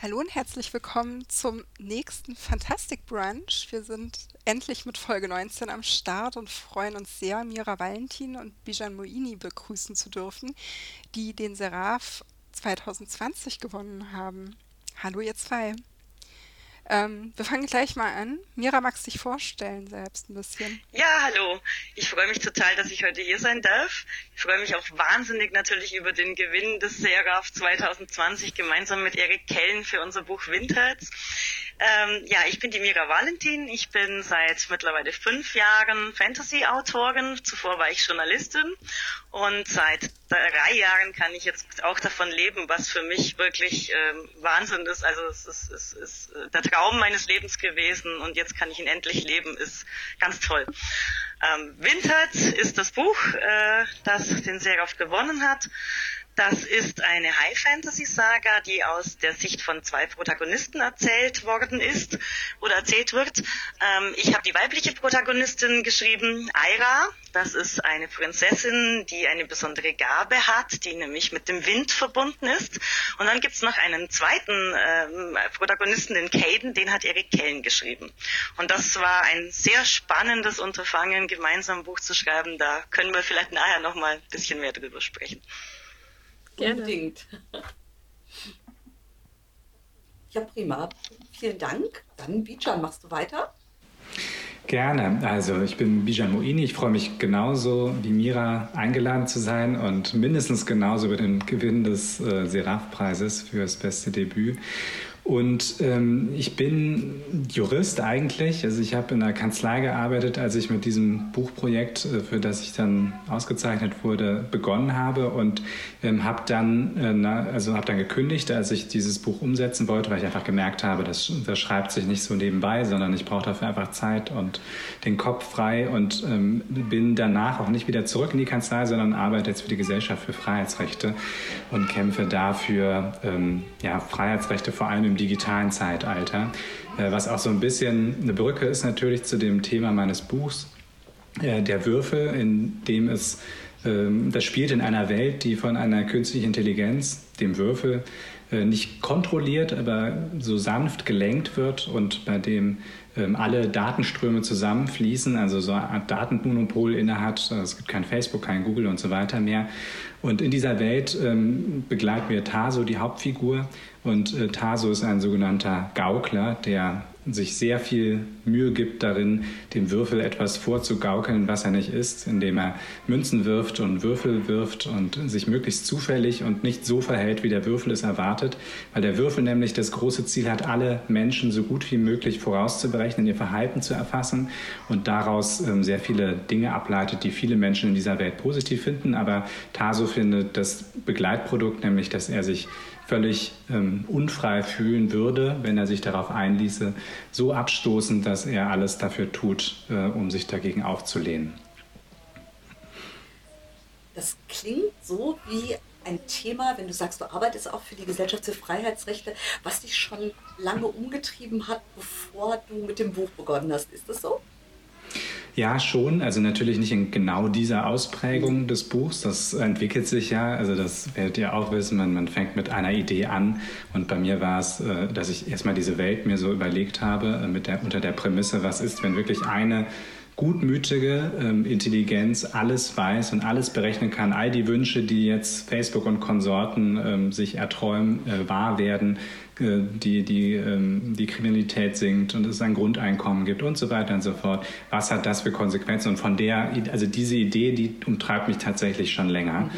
Hallo und herzlich willkommen zum nächsten Fantastic Brunch. Wir sind endlich mit Folge 19 am Start und freuen uns sehr, Mira Valentin und Bijan Moini begrüßen zu dürfen, die den Seraph 2020 gewonnen haben. Hallo ihr zwei. Ähm, wir fangen gleich mal an. Mira, magst du dich vorstellen selbst ein bisschen? Ja, hallo. Ich freue mich total, dass ich heute hier sein darf. Ich freue mich auch wahnsinnig natürlich über den Gewinn des Seraph 2020 gemeinsam mit Erik Kellen für unser Buch Windherz. Ähm, ja, ich bin die Mira Valentin. Ich bin seit mittlerweile fünf Jahren Fantasy-Autorin. Zuvor war ich Journalistin. Und seit drei Jahren kann ich jetzt auch davon leben, was für mich wirklich ähm, Wahnsinn ist. Also es ist, es ist der Traum meines Lebens gewesen und jetzt kann ich ihn endlich leben. Ist ganz toll. Ähm, Windherz ist das Buch, äh, das den Seraph gewonnen hat. Das ist eine High-Fantasy-Saga, die aus der Sicht von zwei Protagonisten erzählt worden ist oder erzählt wird. Ähm, ich habe die weibliche Protagonistin geschrieben, Aira. Das ist eine Prinzessin, die eine besondere Gabe hat, die nämlich mit dem Wind verbunden ist. Und dann gibt's noch einen zweiten ähm, Protagonisten, den Caden, den hat Erik Kellen geschrieben. Und das war ein sehr spannendes Unterfangen, gemeinsam ein Buch zu schreiben. Da können wir vielleicht nachher noch mal ein bisschen mehr drüber sprechen. Gerne. Unbedingt. Ja, prima. Vielen Dank. Dann, Bijan, machst du weiter? Gerne. Also ich bin Bijan Moini. Ich freue mich genauso wie Mira eingeladen zu sein und mindestens genauso über den Gewinn des äh, Seraph-Preises für das beste Debüt. Und ähm, ich bin Jurist eigentlich. Also ich habe in der Kanzlei gearbeitet, als ich mit diesem Buchprojekt, äh, für das ich dann ausgezeichnet wurde, begonnen habe und ähm, habe dann, äh, also habe dann gekündigt, als ich dieses Buch umsetzen wollte, weil ich einfach gemerkt habe, das, das schreibt sich nicht so nebenbei, sondern ich brauche dafür einfach Zeit und den Kopf frei und ähm, bin danach auch nicht wieder zurück in die Kanzlei, sondern arbeite jetzt für die Gesellschaft für Freiheitsrechte und kämpfe dafür ähm, ja, Freiheitsrechte vor allem im digitalen Zeitalter. Äh, was auch so ein bisschen eine Brücke ist natürlich zu dem Thema meines Buchs, äh, der Würfel, in dem es, ähm, das spielt in einer Welt, die von einer künstlichen Intelligenz, dem Würfel, äh, nicht kontrolliert, aber so sanft gelenkt wird und bei dem ähm, alle Datenströme zusammenfließen, also so eine Art Datenmonopol innehat. Also es gibt kein Facebook, kein Google und so weiter mehr. Und in dieser Welt ähm, begleiten wir Taso, die Hauptfigur. Und äh, Taso ist ein sogenannter Gaukler, der sich sehr viel Mühe gibt darin, dem Würfel etwas vorzugaukeln, was er nicht ist, indem er Münzen wirft und Würfel wirft und sich möglichst zufällig und nicht so verhält, wie der Würfel es erwartet, weil der Würfel nämlich das große Ziel hat, alle Menschen so gut wie möglich vorauszuberechnen, ihr Verhalten zu erfassen und daraus ähm, sehr viele Dinge ableitet, die viele Menschen in dieser Welt positiv finden. Aber Taso findet das Begleitprodukt, nämlich dass er sich völlig ähm, unfrei fühlen würde, wenn er sich darauf einließe, so abstoßend, dass er alles dafür tut, äh, um sich dagegen aufzulehnen. Das klingt so wie ein Thema, wenn du sagst, du arbeitest auch für die Gesellschaft für Freiheitsrechte, was dich schon lange umgetrieben hat, bevor du mit dem Buch begonnen hast. Ist das so? Ja, schon. Also natürlich nicht in genau dieser Ausprägung des Buchs. Das entwickelt sich ja. Also das werdet ihr auch wissen. Man, man fängt mit einer Idee an. Und bei mir war es, äh, dass ich erstmal diese Welt mir so überlegt habe, äh, mit der, unter der Prämisse, was ist, wenn wirklich eine gutmütige ähm, Intelligenz alles weiß und alles berechnen kann, all die Wünsche, die jetzt Facebook und Konsorten ähm, sich erträumen, äh, wahr werden, die, die, ähm, die Kriminalität sinkt und es ein Grundeinkommen gibt und so weiter und so fort. Was hat das für Konsequenzen? Und von der, also diese Idee, die umtreibt mich tatsächlich schon länger. Mhm.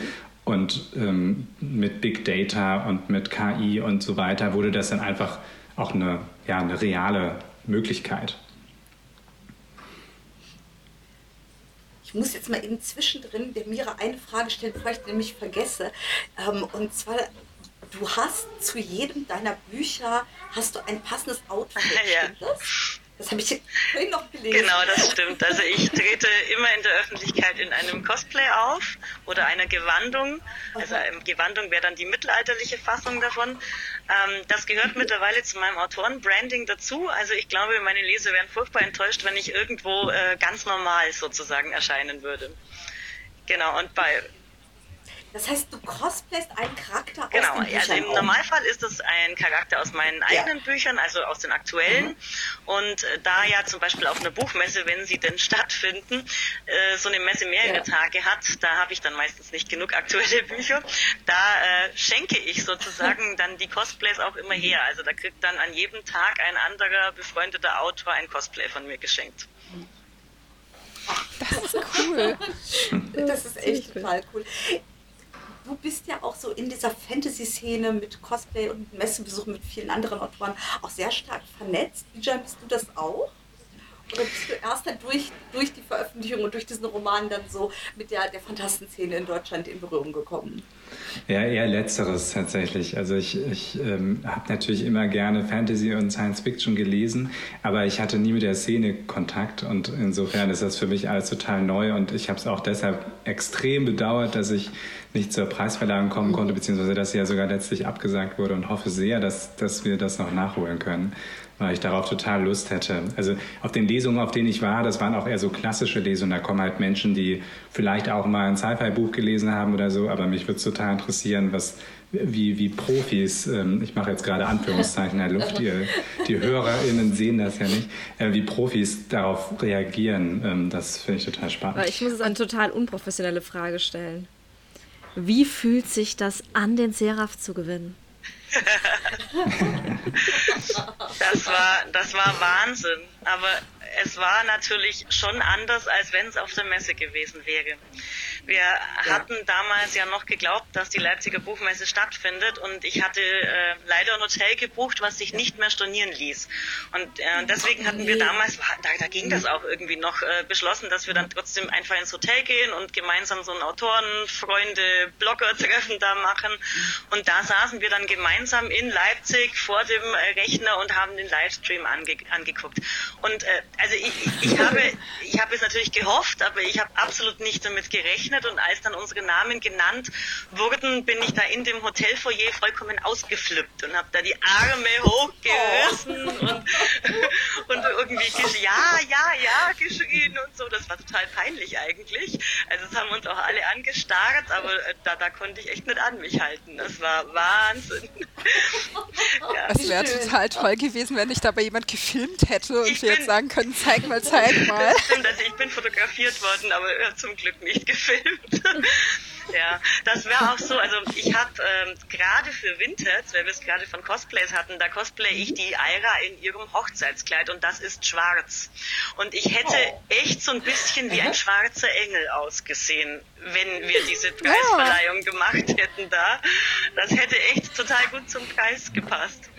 Und ähm, mit Big Data und mit KI und so weiter wurde das dann einfach auch eine, ja, eine reale Möglichkeit. Ich muss jetzt mal eben zwischendrin der Mira eine Frage stellen, bevor ich nämlich vergesse. Ähm, und zwar, du hast zu jedem deiner Bücher hast du ein passendes Outfit. Ja. Das? Das habe ich vorhin noch gelesen. Genau, das stimmt. Also ich trete immer in der Öffentlichkeit in einem Cosplay auf oder einer Gewandung. Also Gewandung wäre dann die mittelalterliche Fassung davon. Ähm, das gehört mittlerweile zu meinem Autorenbranding dazu. Also ich glaube, meine Leser wären furchtbar enttäuscht, wenn ich irgendwo äh, ganz normal sozusagen erscheinen würde. Genau, und bei Das heißt, du cosplayst einen Charakter aus genau, den Büchern also im. Normalfall ist es ein Charakter aus meinen eigenen ja. Büchern, also aus den aktuellen. Mhm. Und äh, da ja zum Beispiel auf einer Buchmesse, wenn sie denn stattfinden, äh, so eine Messe mehrere ja. Tage hat, da habe ich dann meistens nicht genug aktuelle Bücher. Da äh, schenke ich sozusagen dann die Cosplays auch immer her. Also da kriegt dann an jedem Tag ein anderer befreundeter Autor ein Cosplay von mir geschenkt. Das ist cool. das ist echt total cool du bist ja auch so in dieser Fantasy-Szene mit Cosplay und Messebesuchen mit vielen anderen Autoren auch sehr stark vernetzt. Bijan, bist du das auch? Oder bist du erst dann durch, durch die Veröffentlichung und durch diesen Roman dann so mit der, der Fantastenszene in Deutschland in Berührung gekommen? Ja, eher letzteres tatsächlich. Also ich, ich ähm, habe natürlich immer gerne Fantasy und Science Fiction gelesen, aber ich hatte nie mit der Szene Kontakt und insofern ist das für mich alles total neu und ich habe es auch deshalb extrem bedauert, dass ich nicht zur Preisverleihung kommen konnte, beziehungsweise dass sie ja sogar letztlich abgesagt wurde und hoffe sehr, dass, dass wir das noch nachholen können weil ich darauf total Lust hätte. Also auf den Lesungen, auf denen ich war, das waren auch eher so klassische Lesungen. Da kommen halt Menschen, die vielleicht auch mal ein Sci-Fi-Buch gelesen haben oder so, aber mich würde es total interessieren, was wie, wie Profis, ähm, ich mache jetzt gerade Anführungszeichen in der Luft, die, die HörerInnen sehen das ja nicht, äh, wie Profis darauf reagieren. Ähm, das finde ich total spannend. Ich muss jetzt eine total unprofessionelle Frage stellen. Wie fühlt sich das an, den Seraph zu gewinnen? das war, das war Wahnsinn. Aber es war natürlich schon anders, als wenn es auf der Messe gewesen wäre. Wir ja. hatten damals ja noch geglaubt, dass die Leipziger Buchmesse stattfindet und ich hatte äh, leider ein Hotel gebucht, was sich nicht mehr stornieren ließ. Und äh, deswegen hatten wir damals, da, da ging das auch irgendwie noch, äh, beschlossen, dass wir dann trotzdem einfach ins Hotel gehen und gemeinsam so ein Autoren, Freunde, Blogger-Treffen da machen. Und da saßen wir dann gemeinsam in Leipzig vor dem äh, Rechner und haben den Livestream ange angeguckt. Und äh, also ich, ich, habe, ich habe es natürlich gehofft, aber ich habe absolut nicht damit gerechnet. Und als dann unsere Namen genannt wurden, bin ich da in dem Hotelfoyer vollkommen ausgeflippt und habe da die Arme hochgerissen oh. und, und irgendwie ja, ja, ja geschrien und so. Das war total peinlich eigentlich. Also es haben uns auch alle angestarrt, aber äh, da, da konnte ich echt nicht an mich halten. Das war Wahnsinn. ja. Es wäre total toll gewesen, wenn ich dabei jemand gefilmt hätte und ich wir jetzt sagen können, zeig mal, zeig mal. Stimmt, also ich bin fotografiert worden, aber zum Glück nicht gefilmt. ja, das wäre auch so. Also ich habe ähm, gerade für Vintage, weil wir es gerade von Cosplays hatten, da cosplay ich die Aira in ihrem Hochzeitskleid und das ist schwarz. Und ich hätte oh. echt so ein bisschen wie ein schwarzer Engel ausgesehen, wenn wir diese Preisverleihung gemacht hätten da. Das hätte echt total gut zum Preis gepasst.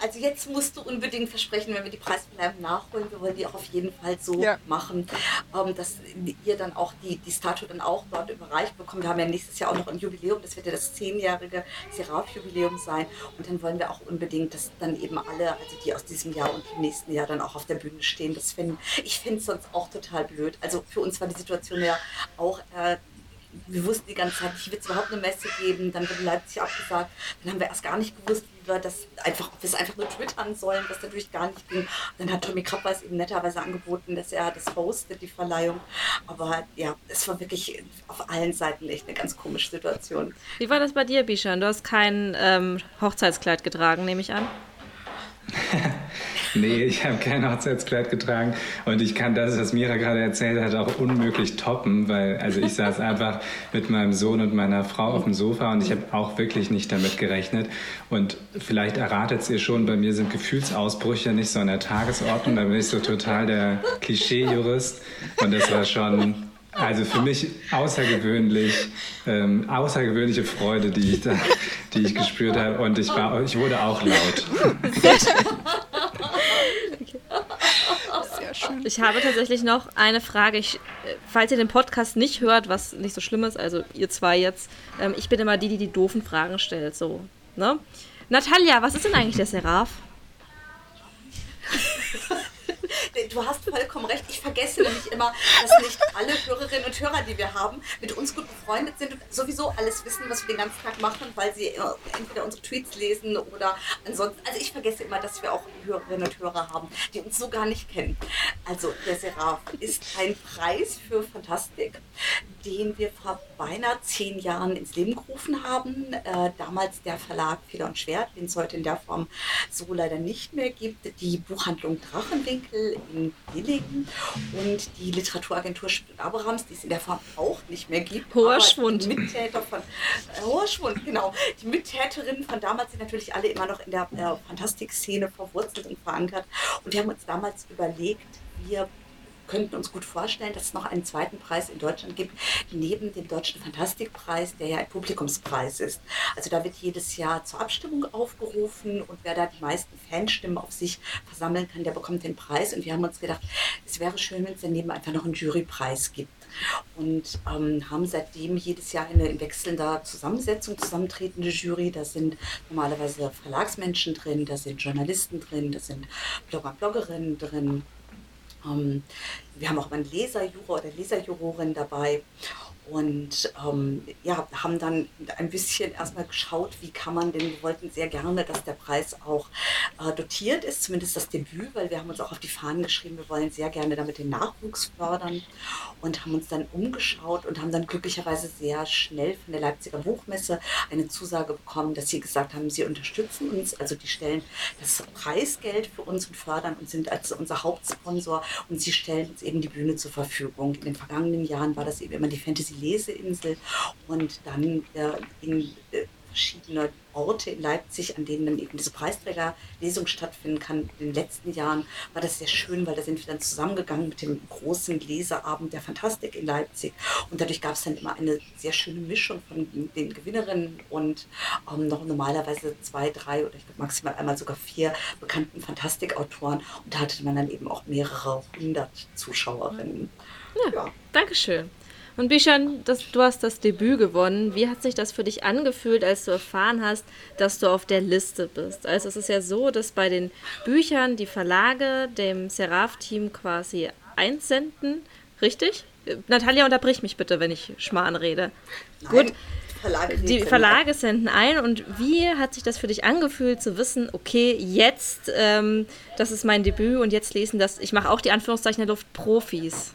Also jetzt musst du unbedingt versprechen, wenn wir die Preisverleihung nachholen, wir wollen die auch auf jeden Fall so ja. machen, ähm, dass ihr dann auch die, die Statue dann auch dort überreicht bekommt. Wir haben ja nächstes Jahr auch noch ein Jubiläum, das wird ja das zehnjährige Seraph-Jubiläum sein. Und dann wollen wir auch unbedingt, dass dann eben alle, also die aus diesem Jahr und dem nächsten Jahr dann auch auf der Bühne stehen. Das find, ich finde es sonst auch total blöd. Also für uns war die Situation ja auch äh, wir wussten die ganze Zeit nicht, wird es überhaupt eine Messe geben, dann wurde Leipzig abgesagt, dann haben wir erst gar nicht gewusst, wie wir das einfach, ob wir es einfach nur twittern sollen, was natürlich gar nicht ging. Und dann hat Tommy Krappweis eben netterweise angeboten, dass er das hostet, die Verleihung. Aber ja, es war wirklich auf allen Seiten echt eine ganz komische Situation. Wie war das bei dir, Bishan? Du hast kein ähm, Hochzeitskleid getragen, nehme ich an? nee, ich habe kein Hochzeitskleid getragen. Und ich kann das, was Mira gerade erzählt hat, auch unmöglich toppen, weil also ich saß einfach mit meinem Sohn und meiner Frau auf dem Sofa und ich habe auch wirklich nicht damit gerechnet. Und vielleicht erratet es ihr schon, bei mir sind Gefühlsausbrüche nicht so an der Tagesordnung, da bin ich so total der Klischee-Jurist. Und das war schon also für mich außergewöhnlich, ähm, außergewöhnliche Freude, die ich, da, die ich gespürt habe. Und ich, war, ich wurde auch laut. Sehr schön. Ich habe tatsächlich noch eine Frage. Ich, falls ihr den Podcast nicht hört, was nicht so schlimm ist, also ihr zwei jetzt, ähm, ich bin immer die, die die doofen Fragen stellt. So, ne? Natalia, was ist denn eigentlich der Seraph? du hast vollkommen recht. Ich vergesse nämlich immer, dass nicht alle Hörerinnen und Hörer, die wir haben, mit uns gut befreundet sind und sowieso alles wissen, was wir den ganzen Tag machen, weil sie entweder unsere Tweets lesen oder ansonsten. Also ich vergesse immer, dass wir auch Hörerinnen und Hörer haben, die uns so gar nicht kennen. Also der Seraph ist ein Preis für Fantastik, den wir vor beinahe zehn Jahren ins Leben gerufen haben. Äh, damals der Verlag Feder und Schwert, den es heute in der Form so leider nicht mehr gibt. Die Buchhandlung Drachenwinkel in Billingen und die Literaturagentur Abrahams, die es in der Form auch nicht mehr gibt. Hoher Schwund. Die Mittäter von, äh, hoher Schwund, genau. Die Mittäterinnen von damals sind natürlich alle immer noch in der äh, Fantastikszene verwurzelt und verankert. Und wir haben uns damals überlegt, wir könnten uns gut vorstellen, dass es noch einen zweiten Preis in Deutschland gibt, neben dem Deutschen Fantastikpreis, der ja ein Publikumspreis ist. Also da wird jedes Jahr zur Abstimmung aufgerufen und wer da die meisten Fanstimmen auf sich versammeln kann, der bekommt den Preis. Und wir haben uns gedacht, es wäre schön, wenn es daneben einfach noch einen Jurypreis gibt. Und ähm, haben seitdem jedes Jahr eine in wechselnder Zusammensetzung zusammentretende Jury. Da sind normalerweise Verlagsmenschen drin, da sind Journalisten drin, da sind Blogger, Bloggerinnen drin, wir haben auch einen Leserjuror oder Leserjurorin dabei und ähm, ja, haben dann ein bisschen erstmal geschaut, wie kann man denn, wir wollten sehr gerne, dass der Preis auch äh, dotiert ist, zumindest das Debüt, weil wir haben uns auch auf die Fahnen geschrieben, wir wollen sehr gerne damit den Nachwuchs fördern und haben uns dann umgeschaut und haben dann glücklicherweise sehr schnell von der Leipziger Buchmesse eine Zusage bekommen, dass sie gesagt haben, sie unterstützen uns, also die stellen das Preisgeld für uns und fördern und sind als unser Hauptsponsor und sie stellen uns eben die Bühne zur Verfügung. In den vergangenen Jahren war das eben immer die Fantasy Leseinsel und dann äh, in äh, verschiedene Orte in Leipzig, an denen dann eben diese Preisträgerlesung stattfinden kann. In den letzten Jahren war das sehr schön, weil da sind wir dann zusammengegangen mit dem großen Leseabend der Fantastik in Leipzig. Und dadurch gab es dann immer eine sehr schöne Mischung von den Gewinnerinnen und ähm, noch normalerweise zwei, drei oder ich glaube maximal einmal sogar vier bekannten Fantastikautoren. Und da hatte man dann eben auch mehrere hundert Zuschauerinnen. Ja, ja. Dankeschön. Und Bishan, das, du hast das Debüt gewonnen. Wie hat sich das für dich angefühlt, als du erfahren hast, dass du auf der Liste bist? Also es ist ja so, dass bei den Büchern die Verlage dem Seraph-Team quasi einsenden, richtig? Natalia, unterbrich mich bitte, wenn ich Schmarrn rede. Nein. Gut. Verlage die Verlage senden ein und wie hat sich das für dich angefühlt zu wissen, okay, jetzt, ähm, das ist mein Debüt und jetzt lesen das, ich mache auch die Anführungszeichen der Luft Profis.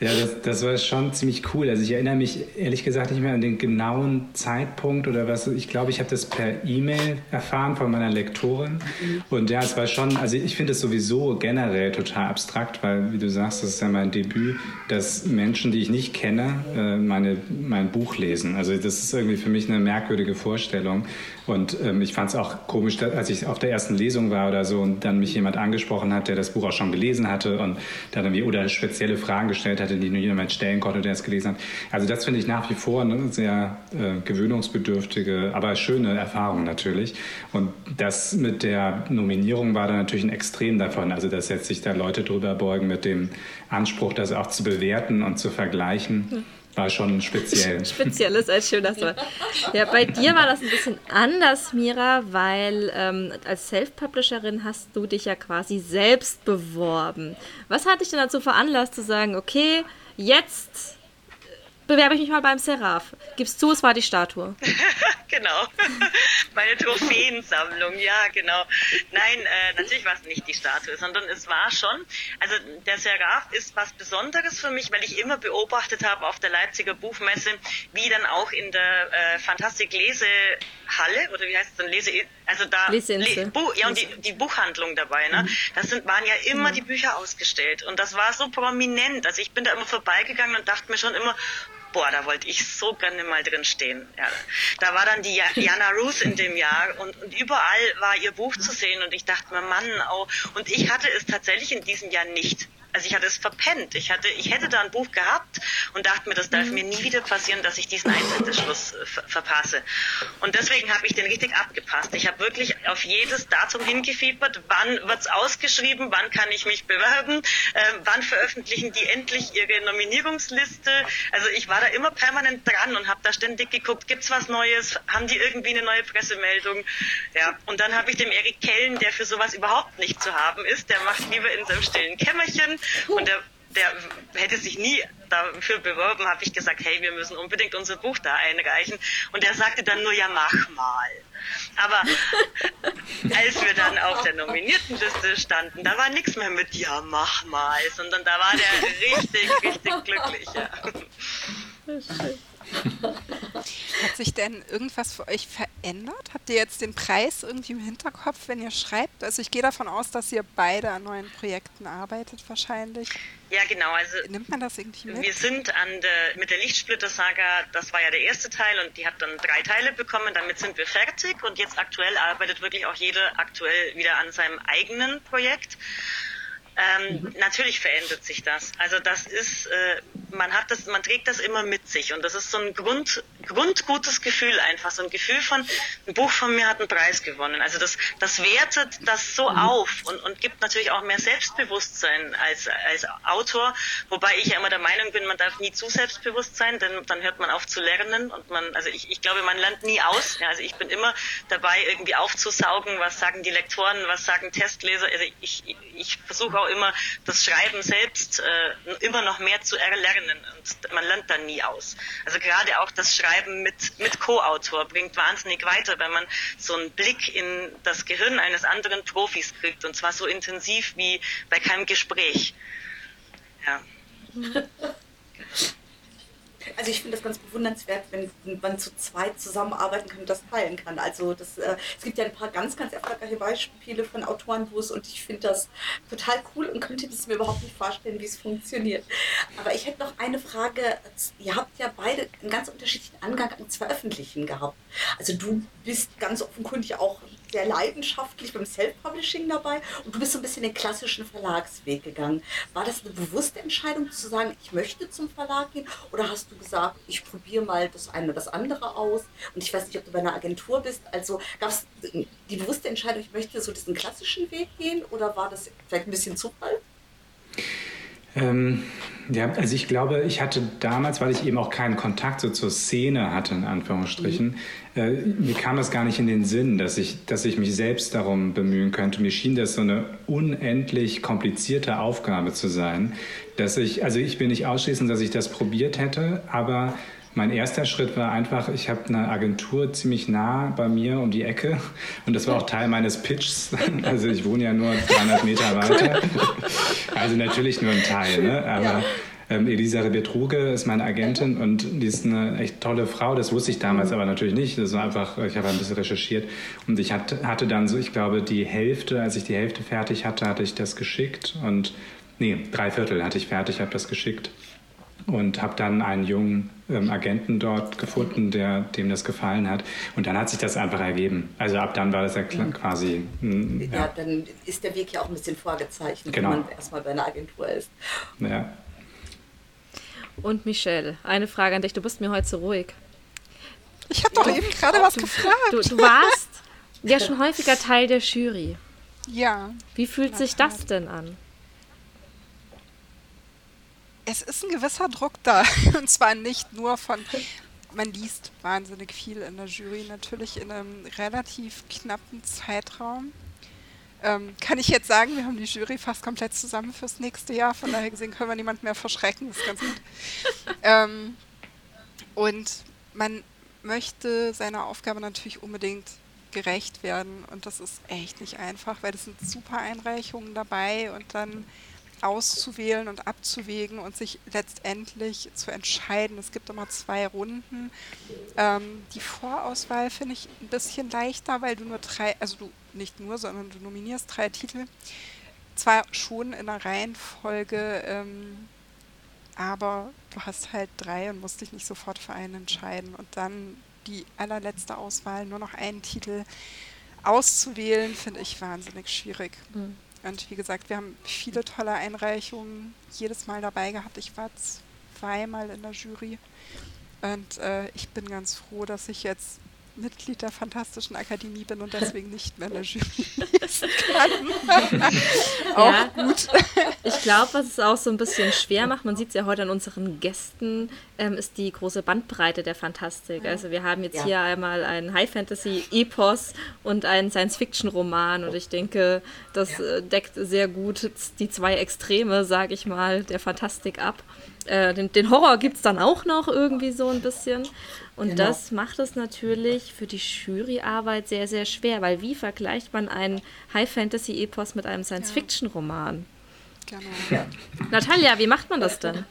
Ja, das, das war schon ziemlich cool. Also ich erinnere mich ehrlich gesagt nicht mehr an den genauen Zeitpunkt oder was. Ich glaube, ich habe das per E-Mail erfahren von meiner Lektorin. Mhm. Und ja, es war schon, also ich finde es sowieso generell total abstrakt, weil, wie du sagst, das ist ja mein Debüt, dass Menschen, die ich nicht kenne, äh, meine, mein Buch lesen. Also das ist irgendwie für mich eine merkwürdige Vorstellung. Und ähm, ich fand es auch komisch, als ich auf der ersten Lesung war oder so und dann mich jemand angesprochen hat, der das Buch auch schon gelesen hatte und dann irgendwie oder spezielle Fragen gestellt hatte, die nur jemand stellen konnte, der es gelesen hat. Also das finde ich nach wie vor eine sehr äh, gewöhnungsbedürftige, aber schöne Erfahrung natürlich. Und das mit der Nominierung war dann natürlich ein Extrem davon. Also dass jetzt sich da Leute drüber beugen mit dem Anspruch, das auch zu bewerten und zu vergleichen. Hm war schon speziell. Spezielles als schönes Wort. Ja, bei dir war das ein bisschen anders, Mira, weil ähm, als Self-Publisherin hast du dich ja quasi selbst beworben. Was hat dich denn dazu veranlasst zu sagen, okay, jetzt bewerbe ich mich mal beim Seraph. Gib's zu, es war die Statue. genau. Meine Trophäensammlung, ja, genau. Nein, äh, natürlich war es nicht die Statue, sondern es war schon, also der Seraph ist was Besonderes für mich, weil ich immer beobachtet habe auf der Leipziger Buchmesse, wie dann auch in der äh, Fantastik Lesehalle, oder wie heißt es dann, Lese, also da, Le, Bu, ja, und die, die Buchhandlung dabei, ne? Mhm. Das sind, waren ja immer mhm. die Bücher ausgestellt und das war so prominent. Also ich bin da immer vorbeigegangen und dachte mir schon immer, boah, da wollte ich so gerne mal drin stehen. Ja, da war dann die Jana Ruth in dem Jahr und, und überall war ihr Buch zu sehen und ich dachte mir, Mann, oh, und ich hatte es tatsächlich in diesem Jahr nicht. Also ich hatte es verpennt. Ich hatte, ich hätte da ein Buch gehabt und dachte mir, das darf mhm. mir nie wieder passieren, dass ich diesen Einsendeschluss äh, verpasse. Und deswegen habe ich den richtig abgepasst. Ich habe wirklich auf jedes Datum hingefiebert. Wann wird es ausgeschrieben? Wann kann ich mich bewerben? Äh, wann veröffentlichen die endlich ihre Nominierungsliste? Also ich war da immer permanent dran und habe da ständig geguckt, gibt es was Neues? Haben die irgendwie eine neue Pressemeldung? Ja, und dann habe ich dem Erik Kellen, der für sowas überhaupt nicht zu haben ist, der macht lieber in seinem stillen Kämmerchen und der der hätte sich nie dafür beworben, habe ich gesagt, hey, wir müssen unbedingt unser Buch da einreichen. Und er sagte dann nur, ja, mach mal. Aber als wir dann auf der Nominiertenliste standen, da war nichts mehr mit, ja, mach mal, sondern da war der richtig, richtig glücklich. Ja. Hat sich denn irgendwas für euch verändert? Habt ihr jetzt den Preis irgendwie im Hinterkopf, wenn ihr schreibt? Also ich gehe davon aus, dass ihr beide an neuen Projekten arbeitet wahrscheinlich. Ja, genau. Also Nimmt man das irgendwie mit? Wir sind an der, mit der Lichtsplitter-Saga, das war ja der erste Teil und die hat dann drei Teile bekommen. Damit sind wir fertig und jetzt aktuell arbeitet wirklich auch jeder aktuell wieder an seinem eigenen Projekt. Ähm, mhm. Natürlich verändert sich das. Also das ist, äh, man hat das, man trägt das immer mit sich und das ist so ein Grund, grundgutes Gefühl einfach, so ein Gefühl von, ein Buch von mir hat einen Preis gewonnen. Also das, das wertet das so mhm. auf und, und gibt natürlich auch mehr Selbstbewusstsein als, als Autor, wobei ich ja immer der Meinung bin, man darf nie zu selbstbewusst sein, denn dann hört man auf zu lernen und man, also ich, ich glaube, man lernt nie aus. Ja, also ich bin immer dabei, irgendwie aufzusaugen, was sagen die Lektoren, was sagen Testleser. Also ich, ich versuche auch immer das Schreiben selbst äh, immer noch mehr zu erlernen und man lernt dann nie aus. Also gerade auch das Schreiben mit, mit Co-Autor bringt wahnsinnig weiter, wenn man so einen Blick in das Gehirn eines anderen Profis kriegt und zwar so intensiv wie bei keinem Gespräch. Ja. Also ich finde das ganz bewundernswert, wenn man zu zweit zusammenarbeiten kann und das teilen kann. Also das, äh, es gibt ja ein paar ganz, ganz erfolgreiche Beispiele von Autoren, wo es und ich finde das total cool und könnte das mir überhaupt nicht vorstellen, wie es funktioniert. Aber ich hätte noch eine Frage. Ihr habt ja beide einen ganz unterschiedlichen Angang ans Veröffentlichen gehabt. Also du bist ganz offenkundig auch sehr leidenschaftlich beim Self-Publishing dabei und du bist so ein bisschen den klassischen Verlagsweg gegangen. War das eine bewusste Entscheidung zu sagen, ich möchte zum Verlag gehen oder hast du gesagt, ich probiere mal das eine oder das andere aus und ich weiß nicht, ob du bei einer Agentur bist, also gab es die bewusste Entscheidung, ich möchte so diesen klassischen Weg gehen oder war das vielleicht ein bisschen Zufall? Ähm, ja, also ich glaube, ich hatte damals, weil ich eben auch keinen Kontakt so zur Szene hatte, in Anführungsstrichen, mhm. Äh, mir kam das gar nicht in den Sinn, dass ich, dass ich mich selbst darum bemühen könnte. Mir schien das so eine unendlich komplizierte Aufgabe zu sein, dass ich, also ich will nicht ausschließen, dass ich das probiert hätte, aber mein erster Schritt war einfach, ich habe eine Agentur ziemlich nah bei mir um die Ecke und das war auch Teil meines Pitchs. Also ich wohne ja nur 300 Meter weiter. Also natürlich nur ein Teil, ne? aber ähm, Elisabeth Ruge ist meine Agentin und die ist eine echt tolle Frau. Das wusste ich damals aber natürlich nicht. Das war einfach, ich habe ein bisschen recherchiert und ich hatte, hatte dann so, ich glaube, die Hälfte, als ich die Hälfte fertig hatte, hatte ich das geschickt und nee, drei Viertel hatte ich fertig, habe das geschickt und habe dann einen jungen ähm, Agenten dort gefunden, der dem das gefallen hat. Und dann hat sich das einfach ergeben. Also ab dann war das ja mhm. quasi. Mm, ja. ja. dann ist der Weg ja auch ein bisschen vorgezeichnet, genau. wenn man erstmal bei einer Agentur ist. Ja. Und Michelle, eine Frage an dich. Du bist mir heute so ruhig. Ich habe doch du, eben gerade was gefragt. Du, du warst ja schon häufiger Teil der Jury. Ja. Wie fühlt sich das denn an? es ist ein gewisser Druck da. Und zwar nicht nur von, man liest wahnsinnig viel in der Jury, natürlich in einem relativ knappen Zeitraum. Ähm, kann ich jetzt sagen, wir haben die Jury fast komplett zusammen fürs nächste Jahr, von daher gesehen können wir niemand mehr verschrecken, das ist ganz gut. ähm, und man möchte seiner Aufgabe natürlich unbedingt gerecht werden. Und das ist echt nicht einfach, weil es sind super Einreichungen dabei. Und dann auszuwählen und abzuwägen und sich letztendlich zu entscheiden. Es gibt immer zwei Runden. Ähm, die Vorauswahl finde ich ein bisschen leichter, weil du nur drei, also du nicht nur, sondern du nominierst drei Titel. Zwar schon in der Reihenfolge, ähm, aber du hast halt drei und musst dich nicht sofort für einen entscheiden. Und dann die allerletzte Auswahl, nur noch einen Titel auszuwählen, finde ich wahnsinnig schwierig. Mhm. Und wie gesagt, wir haben viele tolle Einreichungen jedes Mal dabei gehabt. Ich war zweimal in der Jury. Und äh, ich bin ganz froh, dass ich jetzt Mitglied der Fantastischen Akademie bin und deswegen nicht mehr in der Jury lesen kann. auch ja, gut. ich glaube, was es auch so ein bisschen schwer macht, man sieht es ja heute an unseren Gästen, ähm, ist die große Bandbreite der Fantastik. Also wir haben jetzt ja. hier einmal einen High-Fantasy-Epos und einen Science-Fiction-Roman und ich denke, das ja. Äh, deckt sehr gut die zwei Extreme, sage ich mal, der Fantastik ab. Äh, den, den Horror gibt es dann auch noch irgendwie so ein bisschen. Und genau. das macht es natürlich für die Juryarbeit sehr, sehr schwer, weil wie vergleicht man einen High-Fantasy-Epos mit einem Science-Fiction-Roman? Genau. Ja. Natalia, wie macht man das denn?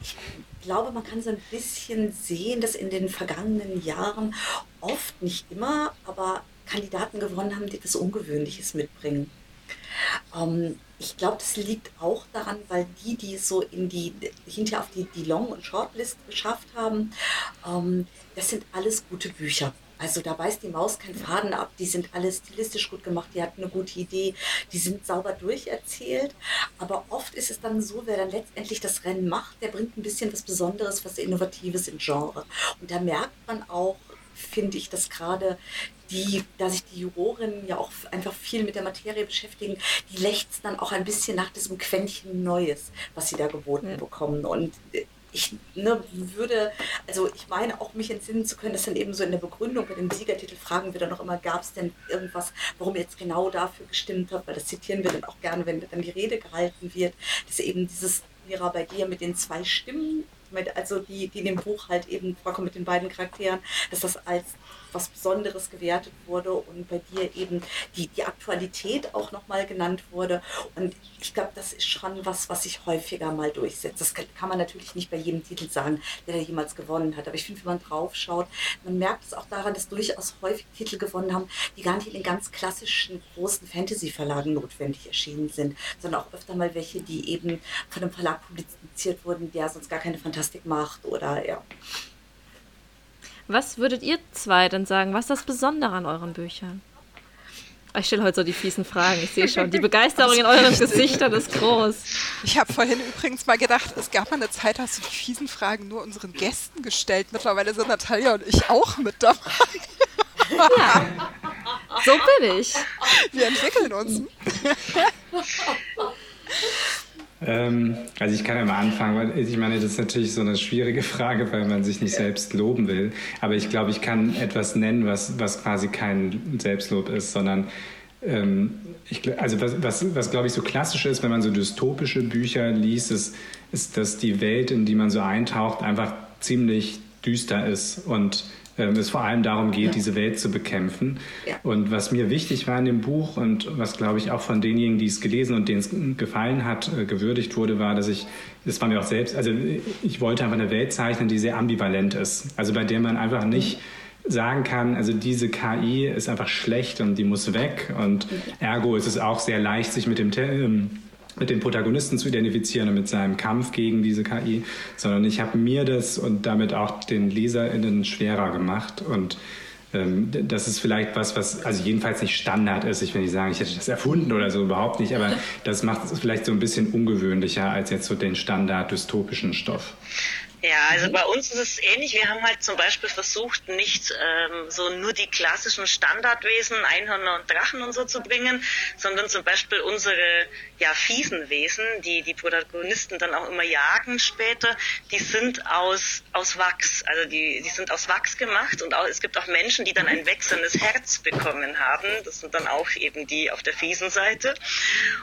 Ich glaube, man kann so ein bisschen sehen, dass in den vergangenen Jahren oft, nicht immer, aber Kandidaten gewonnen haben, die etwas Ungewöhnliches mitbringen. Ähm, ich glaube, das liegt auch daran, weil die, die so in die, hinterher auf die, die Long- und Shortlist geschafft haben, ähm, das sind alles gute Bücher. Also da weiß die Maus keinen Faden ab, die sind alle stilistisch gut gemacht, die hatten eine gute Idee, die sind sauber durcherzählt. Aber oft ist es dann so, wer dann letztendlich das Rennen macht, der bringt ein bisschen was Besonderes, was Innovatives im Genre. Und da merkt man auch, finde ich, dass gerade die, da sich die Jurorinnen ja auch einfach viel mit der Materie beschäftigen, die lechzen dann auch ein bisschen nach diesem Quäntchen Neues, was sie da geboten ja. bekommen. Und ich ne, würde, also ich meine auch mich entsinnen zu können, dass dann eben so in der Begründung bei dem Siegertitel fragen wir dann noch immer, gab es denn irgendwas, warum ihr jetzt genau dafür gestimmt habt, weil das zitieren wir dann auch gerne, wenn dann die Rede gehalten wird, dass eben dieses Mira bei dir mit den zwei Stimmen, also die, die in dem Buch halt eben vorkommen mit den beiden Charakteren, dass das als was Besonderes gewertet wurde und bei dir eben die, die Aktualität auch nochmal genannt wurde. Und ich glaube, das ist schon was, was sich häufiger mal durchsetzt. Das kann man natürlich nicht bei jedem Titel sagen, der da jemals gewonnen hat. Aber ich finde, wenn man drauf schaut, man merkt es auch daran, dass durchaus häufig Titel gewonnen haben, die gar nicht in den ganz klassischen großen Fantasy-Verlagen notwendig erschienen sind, sondern auch öfter mal welche, die eben von einem Verlag publiziert wurden, der sonst gar keine Fantastik macht oder ja. Was würdet ihr zwei denn sagen? Was ist das Besondere an euren Büchern? Ich stelle heute so die fiesen Fragen. Ich sehe schon, die Begeisterung in euren Gesichtern ist groß. Ich habe vorhin übrigens mal gedacht, es gab mal eine Zeit, hast du die fiesen Fragen nur unseren Gästen gestellt. Mittlerweile sind Natalia und ich auch mit dabei. Ja, so bin ich. Wir entwickeln uns. Ähm, also ich kann ja mal anfangen, weil ich meine, das ist natürlich so eine schwierige Frage, weil man sich nicht selbst loben will. Aber ich glaube, ich kann etwas nennen, was, was quasi kein Selbstlob ist, sondern ähm, ich, also was, was, was glaube ich so klassisch ist, wenn man so dystopische Bücher liest, ist, ist, dass die Welt, in die man so eintaucht, einfach ziemlich düster ist und ähm, es vor allem darum geht, ja. diese Welt zu bekämpfen. Ja. Und was mir wichtig war in dem Buch und was, glaube ich, auch von denjenigen, die es gelesen und denen es gefallen hat, äh, gewürdigt wurde, war, dass ich, das war mir auch selbst, also ich wollte einfach eine Welt zeichnen, die sehr ambivalent ist. Also bei der man einfach nicht sagen kann, also diese KI ist einfach schlecht und die muss weg und ergo ist es auch sehr leicht, sich mit dem ähm, mit dem Protagonisten zu identifizieren und mit seinem Kampf gegen diese KI, sondern ich habe mir das und damit auch den LeserInnen schwerer gemacht und ähm, das ist vielleicht was, was also jedenfalls nicht Standard ist. Ich will nicht sagen, ich hätte das erfunden oder so, überhaupt nicht, aber das macht es vielleicht so ein bisschen ungewöhnlicher als jetzt so den Standard dystopischen Stoff. Ja, also bei uns ist es ähnlich. Wir haben halt zum Beispiel versucht, nicht ähm, so nur die klassischen Standardwesen, Einhörner und Drachen und so zu bringen, sondern zum Beispiel unsere ja, fiesen Wesen, die die Protagonisten dann auch immer jagen später, die sind aus, aus Wachs. Also die, die sind aus Wachs gemacht und auch, es gibt auch Menschen, die dann ein wechselndes Herz bekommen haben. Das sind dann auch eben die auf der fiesen Seite.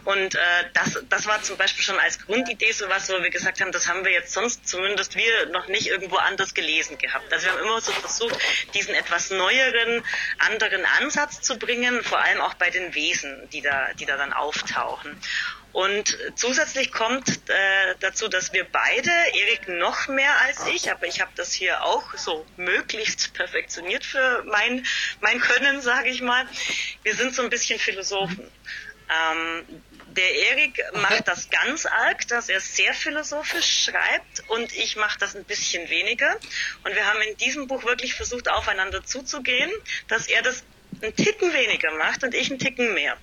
Und äh, das, das war zum Beispiel schon als Grundidee sowas, wo wir gesagt haben, das haben wir jetzt sonst zumindest wir noch nicht irgendwo anders gelesen gehabt. Also wir haben immer so versucht, diesen etwas neueren, anderen Ansatz zu bringen, vor allem auch bei den Wesen, die da, die da dann auftauchen. Und zusätzlich kommt äh, dazu, dass wir beide, Erik noch mehr als ich, aber ich habe das hier auch so möglichst perfektioniert für mein, mein Können, sage ich mal. Wir sind so ein bisschen Philosophen. Ähm, der Erik macht das ganz arg, dass er sehr philosophisch schreibt und ich mache das ein bisschen weniger. Und wir haben in diesem Buch wirklich versucht, aufeinander zuzugehen, dass er das einen Ticken weniger macht und ich einen Ticken mehr.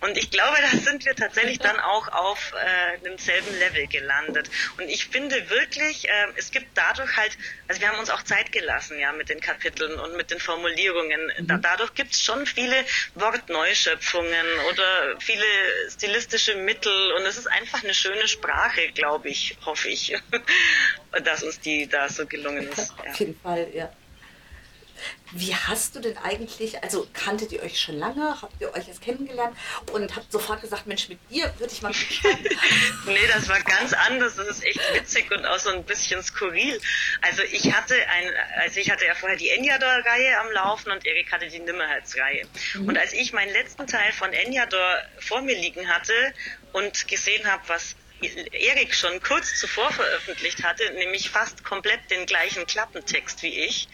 Und ich glaube, da sind wir tatsächlich dann auch auf äh, demselben Level gelandet. Und ich finde wirklich, äh, es gibt dadurch halt, also wir haben uns auch Zeit gelassen, ja, mit den Kapiteln und mit den Formulierungen. Mhm. Da, dadurch gibt es schon viele Wortneuschöpfungen oder viele stilistische Mittel und es ist einfach eine schöne Sprache, glaube ich, hoffe ich, dass uns die da so gelungen ist. Ja. Auf jeden Fall, ja. Wie hast du denn eigentlich, also kanntet ihr euch schon lange, habt ihr euch erst kennengelernt und habt sofort gesagt, Mensch, mit dir würde ich mal nee, das war ganz anders. Das ist echt witzig und auch so ein bisschen skurril. Also ich hatte ein, also ich hatte ja vorher die Enyador-Reihe am Laufen und Erik hatte die Nimmerherz-Reihe. Mhm. Und als ich meinen letzten Teil von Enyador vor mir liegen hatte und gesehen habe, was Erik schon kurz zuvor veröffentlicht hatte, nämlich fast komplett den gleichen Klappentext wie ich,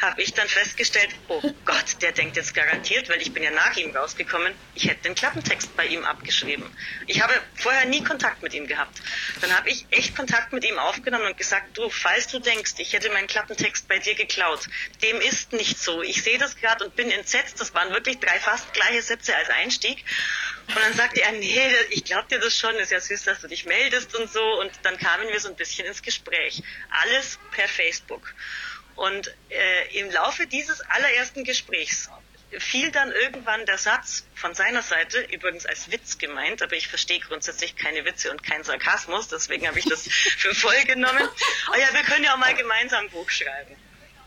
habe ich dann festgestellt, oh Gott, der denkt jetzt garantiert, weil ich bin ja nach ihm rausgekommen, ich hätte den Klappentext bei ihm abgeschrieben. Ich habe vorher nie Kontakt mit ihm gehabt. Dann habe ich echt Kontakt mit ihm aufgenommen und gesagt, du, falls du denkst, ich hätte meinen Klappentext bei dir geklaut, dem ist nicht so. Ich sehe das gerade und bin entsetzt. Das waren wirklich drei fast gleiche Sätze als Einstieg. Und dann sagte er, nee, ich glaube dir das schon, ist ja süß, dass du dich meldest und so. Und dann kamen wir so ein bisschen ins Gespräch. Alles per Facebook. Und äh, im Laufe dieses allerersten Gesprächs fiel dann irgendwann der Satz von seiner Seite, übrigens als Witz gemeint, aber ich verstehe grundsätzlich keine Witze und keinen Sarkasmus, deswegen habe ich das für voll genommen. Oh ja, wir können ja auch mal gemeinsam ein Buch schreiben.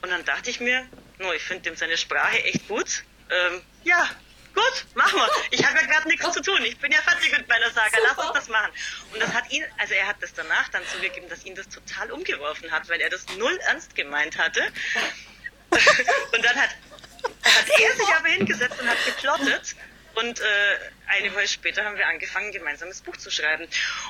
Und dann dachte ich mir, no, ich finde dem seine Sprache echt gut. Ähm, ja, Gut, machen wir. Ich habe ja gerade nichts zu tun. Ich bin ja fertig mit meiner Saga. Lass uns das machen. Und das hat ihn, also er hat das danach dann zugegeben, dass ihn das total umgeworfen hat, weil er das null ernst gemeint hatte. Und dann hat, hat er sich aber hingesetzt und hat geplottet. Und äh, eine Woche später haben wir angefangen, ein gemeinsames Buch zu schreiben.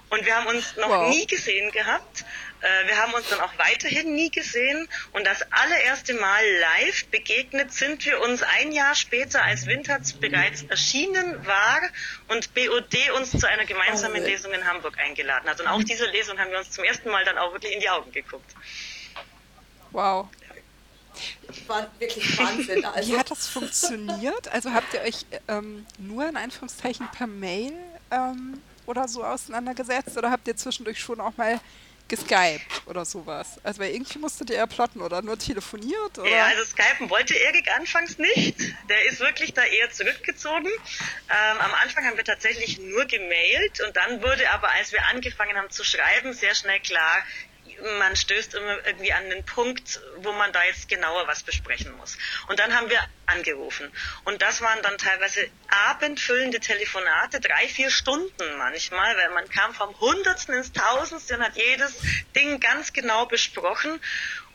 Und wir haben uns noch wow. nie gesehen gehabt. Äh, wir haben uns dann auch weiterhin nie gesehen und das allererste Mal live begegnet sind wir uns ein Jahr später, als Winterz bereits erschienen war und BOD uns zu einer gemeinsamen Lesung in Hamburg eingeladen hat. Und auf diese Lesung haben wir uns zum ersten Mal dann auch wirklich in die Augen geguckt. Wow. War wirklich Wahnsinn. Also. Wie hat das funktioniert? Also habt ihr euch ähm, nur in Anführungszeichen per Mail ähm, oder so auseinandergesetzt oder habt ihr zwischendurch schon auch mal geskypt oder sowas. Also weil irgendwie musstet ihr ja plotten oder nur telefoniert oder? Ja, also skypen wollte Erik anfangs nicht. Der ist wirklich da eher zurückgezogen. Ähm, am Anfang haben wir tatsächlich nur gemailt und dann wurde aber, als wir angefangen haben zu schreiben, sehr schnell klar, man stößt immer irgendwie an den Punkt, wo man da jetzt genauer was besprechen muss. Und dann haben wir angerufen. Und das waren dann teilweise abendfüllende Telefonate, drei, vier Stunden manchmal, weil man kam vom Hundertsten ins Tausendste und hat jedes Ding ganz genau besprochen.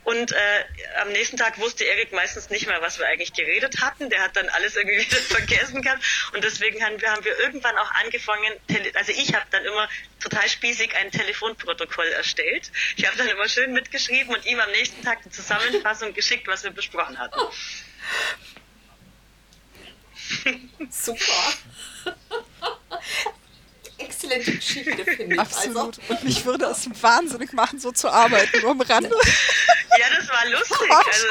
Und äh, am nächsten Tag wusste Erik meistens nicht mehr, was wir eigentlich geredet hatten. Der hat dann alles irgendwie wieder vergessen gehabt. Und deswegen haben wir, haben wir irgendwann auch angefangen, also ich habe dann immer total spießig ein Telefonprotokoll erstellt. Ich habe dann immer schön mitgeschrieben und ihm am nächsten Tag die Zusammenfassung geschickt, was wir besprochen hatten. Super exzellente Geschichte, finde ich. Absolut. Also. Und mich würde es wahnsinnig machen, so zu arbeiten, nur am Rande. Ja, das war lustig. Also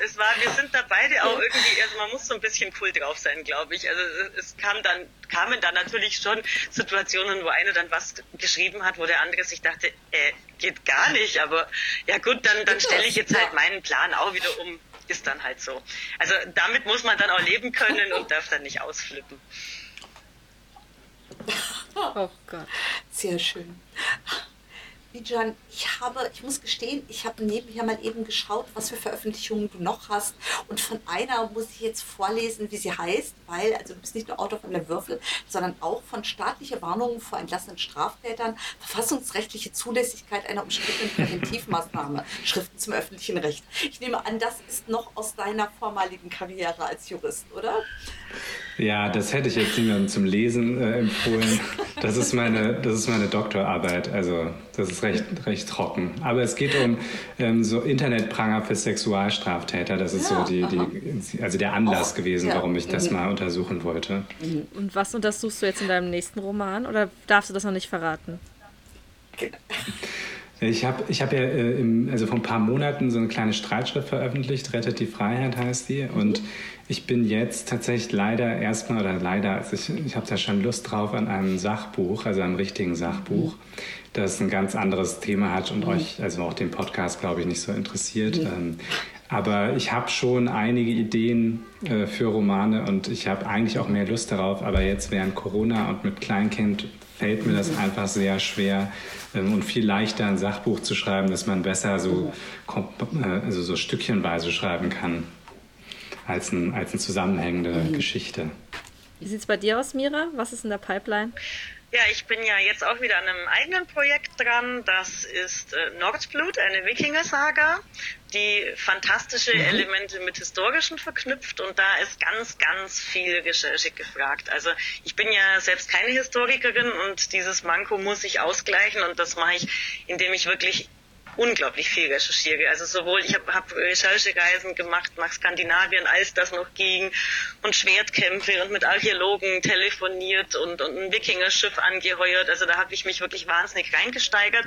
es, es, war, wir sind da beide auch irgendwie, also man muss so ein bisschen cool drauf sein, glaube ich. Also es, kam dann, kamen dann natürlich schon Situationen, wo einer dann was geschrieben hat, wo der andere sich dachte, äh, geht gar nicht, aber ja gut, dann, dann stelle ich jetzt halt meinen Plan auch wieder um. Ist dann halt so. Also damit muss man dann auch leben können und darf dann nicht ausflippen. Oh Gott. Sehr schön. Bijan, ich habe, ich muss gestehen, ich habe nebenher mal eben geschaut, was für Veröffentlichungen du noch hast. Und von einer muss ich jetzt vorlesen, wie sie heißt, weil, also du bist nicht nur Autor von der Würfel, sondern auch von staatliche Warnungen vor entlassenen Straftätern, verfassungsrechtliche Zulässigkeit einer umstrittenen Präventivmaßnahme, Schriften zum öffentlichen Recht. Ich nehme an, das ist noch aus deiner vormaligen Karriere als Jurist, oder? Ja, das hätte ich jetzt niemandem zum Lesen äh, empfohlen. Das ist, meine, das ist meine Doktorarbeit, also das ist recht, recht trocken. Aber es geht um ähm, so Internetpranger für Sexualstraftäter. Das ist ja, so die, die, also der Anlass Auch, gewesen, ja. warum ich das mhm. mal untersuchen wollte. Mhm. Und was untersuchst du jetzt in deinem nächsten Roman oder darfst du das noch nicht verraten? Ich habe ich hab ja äh, im, also vor ein paar Monaten so eine kleine Streitschrift veröffentlicht, Rettet die Freiheit heißt die. Und ich bin jetzt tatsächlich leider erstmal, oder leider, also ich, ich habe da schon Lust drauf an einem Sachbuch, also einem richtigen Sachbuch, das ein ganz anderes Thema hat und euch, also auch den Podcast, glaube ich, nicht so interessiert. Ähm, aber ich habe schon einige Ideen äh, für Romane und ich habe eigentlich auch mehr Lust darauf. Aber jetzt während Corona und mit Kleinkind fällt mir das einfach sehr schwer ähm, und viel leichter ein Sachbuch zu schreiben, dass man besser so, äh, also so stückchenweise schreiben kann als, ein, als eine zusammenhängende mhm. Geschichte. Wie sieht es bei dir aus, Mira? Was ist in der Pipeline? Ja, ich bin ja jetzt auch wieder an einem eigenen Projekt dran. Das ist äh, Nordblut, eine Wikinger-Saga, die fantastische mhm. Elemente mit historischen verknüpft und da ist ganz, ganz viel Recherche gefragt. Also ich bin ja selbst keine Historikerin und dieses Manko muss ich ausgleichen und das mache ich, indem ich wirklich unglaublich viel recherchiere. Also sowohl, ich habe hab Recherchereisen gemacht nach Skandinavien, als das noch ging, und Schwertkämpfe und mit Archäologen telefoniert und, und ein Wikingerschiff angeheuert. Also da habe ich mich wirklich wahnsinnig reingesteigert.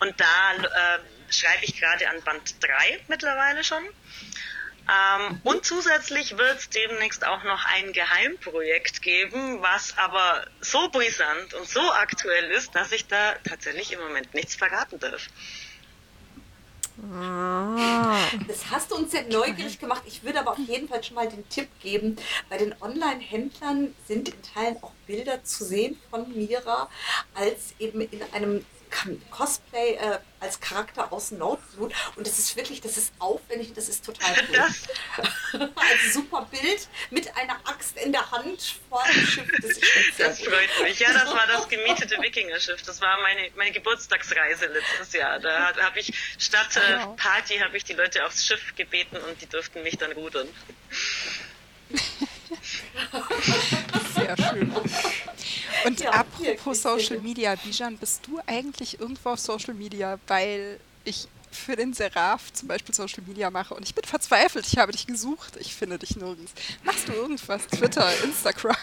Und da äh, schreibe ich gerade an Band 3 mittlerweile schon. Ähm, und zusätzlich wird es demnächst auch noch ein Geheimprojekt geben, was aber so brisant und so aktuell ist, dass ich da tatsächlich im Moment nichts verraten darf. Ah. Das hast du uns sehr neugierig gemacht. Ich würde aber auf jeden Fall schon mal den Tipp geben, bei den Online-Händlern sind in Teilen auch Bilder zu sehen von Mira als eben in einem Cosplay äh, als Charakter aus Nordblut und das ist wirklich, das ist aufwendig, das ist total cool. also super Bild mit einer Axt in der Hand vor dem Schiff. Das, das freut mich. Ja, das war das gemietete Wikinger-Schiff. Das war meine, meine Geburtstagsreise letztes Jahr. Da habe ich statt äh, Party habe ich die Leute aufs Schiff gebeten und die durften mich dann rudern. Sehr schön. Und ja, apropos Social Media, Bijan, bist du eigentlich irgendwo auf Social Media? Weil ich für den Seraph zum Beispiel Social Media mache und ich bin verzweifelt. Ich habe dich gesucht, ich finde dich nirgends. Machst du irgendwas? Twitter, Instagram?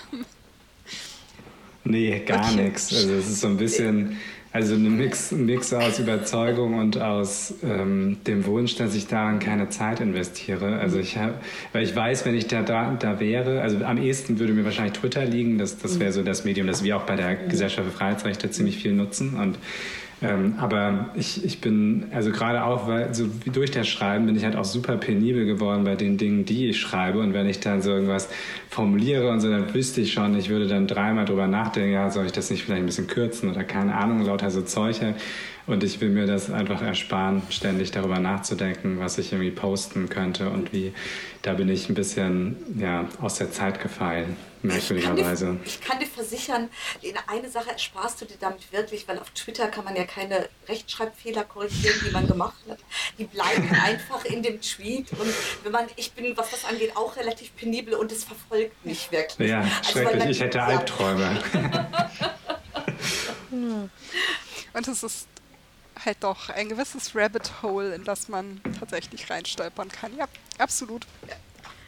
Nee, gar okay. nichts. Also es ist so ein bisschen also ein Mix, Mix aus Überzeugung und aus ähm, dem Wunsch, dass ich daran keine Zeit investiere. Also ich habe, weil ich weiß, wenn ich da, da, da wäre, also am ehesten würde mir wahrscheinlich Twitter liegen. Das, das wäre so das Medium, das wir auch bei der Gesellschaft für Freiheitsrechte ziemlich viel nutzen. Und ähm, aber ich, ich bin, also gerade auch, weil so wie durch das Schreiben bin ich halt auch super penibel geworden bei den Dingen, die ich schreibe. Und wenn ich dann so irgendwas formuliere und so, dann wüsste ich schon, ich würde dann dreimal drüber nachdenken, ja, soll ich das nicht vielleicht ein bisschen kürzen oder keine Ahnung, lauter so Zeuche. Und ich will mir das einfach ersparen, ständig darüber nachzudenken, was ich irgendwie posten könnte und wie. Da bin ich ein bisschen ja, aus der Zeit gefallen, merkwürdigerweise. Ich, ich kann dir versichern, eine Sache ersparst du dir damit wirklich, weil auf Twitter kann man ja keine Rechtschreibfehler korrigieren, die man gemacht hat. Die bleiben einfach in dem Tweet. Und wenn man, ich bin, was das angeht, auch relativ penibel und es verfolgt mich wirklich. Ja, also, schrecklich. Man, ich hätte ja. Albträume. und es ist halt doch ein gewisses Rabbit Hole, in das man tatsächlich reinstolpern kann. Ja, absolut.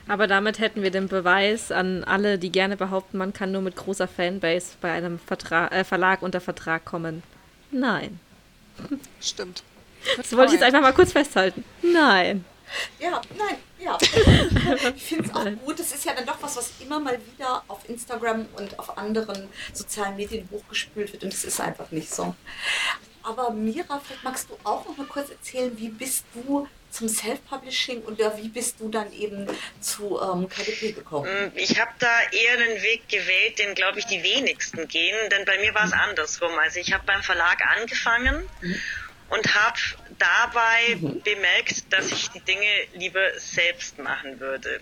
Aber damit hätten wir den Beweis an alle, die gerne behaupten, man kann nur mit großer Fanbase bei einem Vertra äh, Verlag unter Vertrag kommen. Nein. Stimmt. Das wollte ich jetzt einfach mal kurz festhalten. Nein. Ja, nein, ja. ich finde es auch gut. Es ist ja dann doch was, was immer mal wieder auf Instagram und auf anderen sozialen Medien hochgespült wird und es ist einfach nicht so. Aber Mira, vielleicht magst du auch noch mal kurz erzählen, wie bist du zum Self-Publishing und ja, wie bist du dann eben zu ähm, KDP gekommen? Mm, ich habe da eher einen Weg gewählt, den glaube ich die wenigsten gehen, denn bei mir war es mhm. andersrum. Also ich habe beim Verlag angefangen mhm. und habe dabei mhm. bemerkt, dass ich die Dinge lieber selbst machen würde.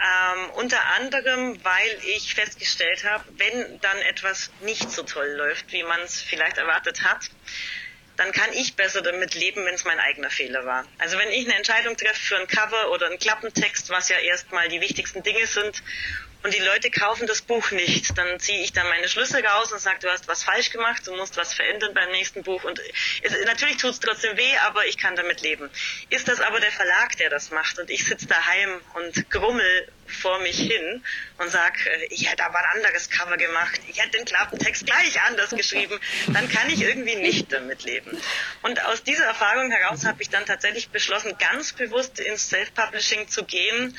Ähm, unter anderem, weil ich festgestellt habe, wenn dann etwas nicht so toll läuft, wie man es vielleicht erwartet hat, dann kann ich besser damit leben, wenn es mein eigener Fehler war. Also wenn ich eine Entscheidung treffe für ein Cover oder einen Klappentext, was ja erstmal die wichtigsten Dinge sind, und die Leute kaufen das Buch nicht, dann ziehe ich da meine Schlüsse raus und sage, du hast was falsch gemacht, du musst was verändern beim nächsten Buch. Und es, natürlich tut es trotzdem weh, aber ich kann damit leben. Ist das aber der Verlag, der das macht und ich sitze daheim und grummel vor mich hin und sage, äh, ich hätte aber ein anderes Cover gemacht, ich hätte den Klappentext gleich anders geschrieben, dann kann ich irgendwie nicht damit leben. Und aus dieser Erfahrung heraus habe ich dann tatsächlich beschlossen, ganz bewusst ins Self-Publishing zu gehen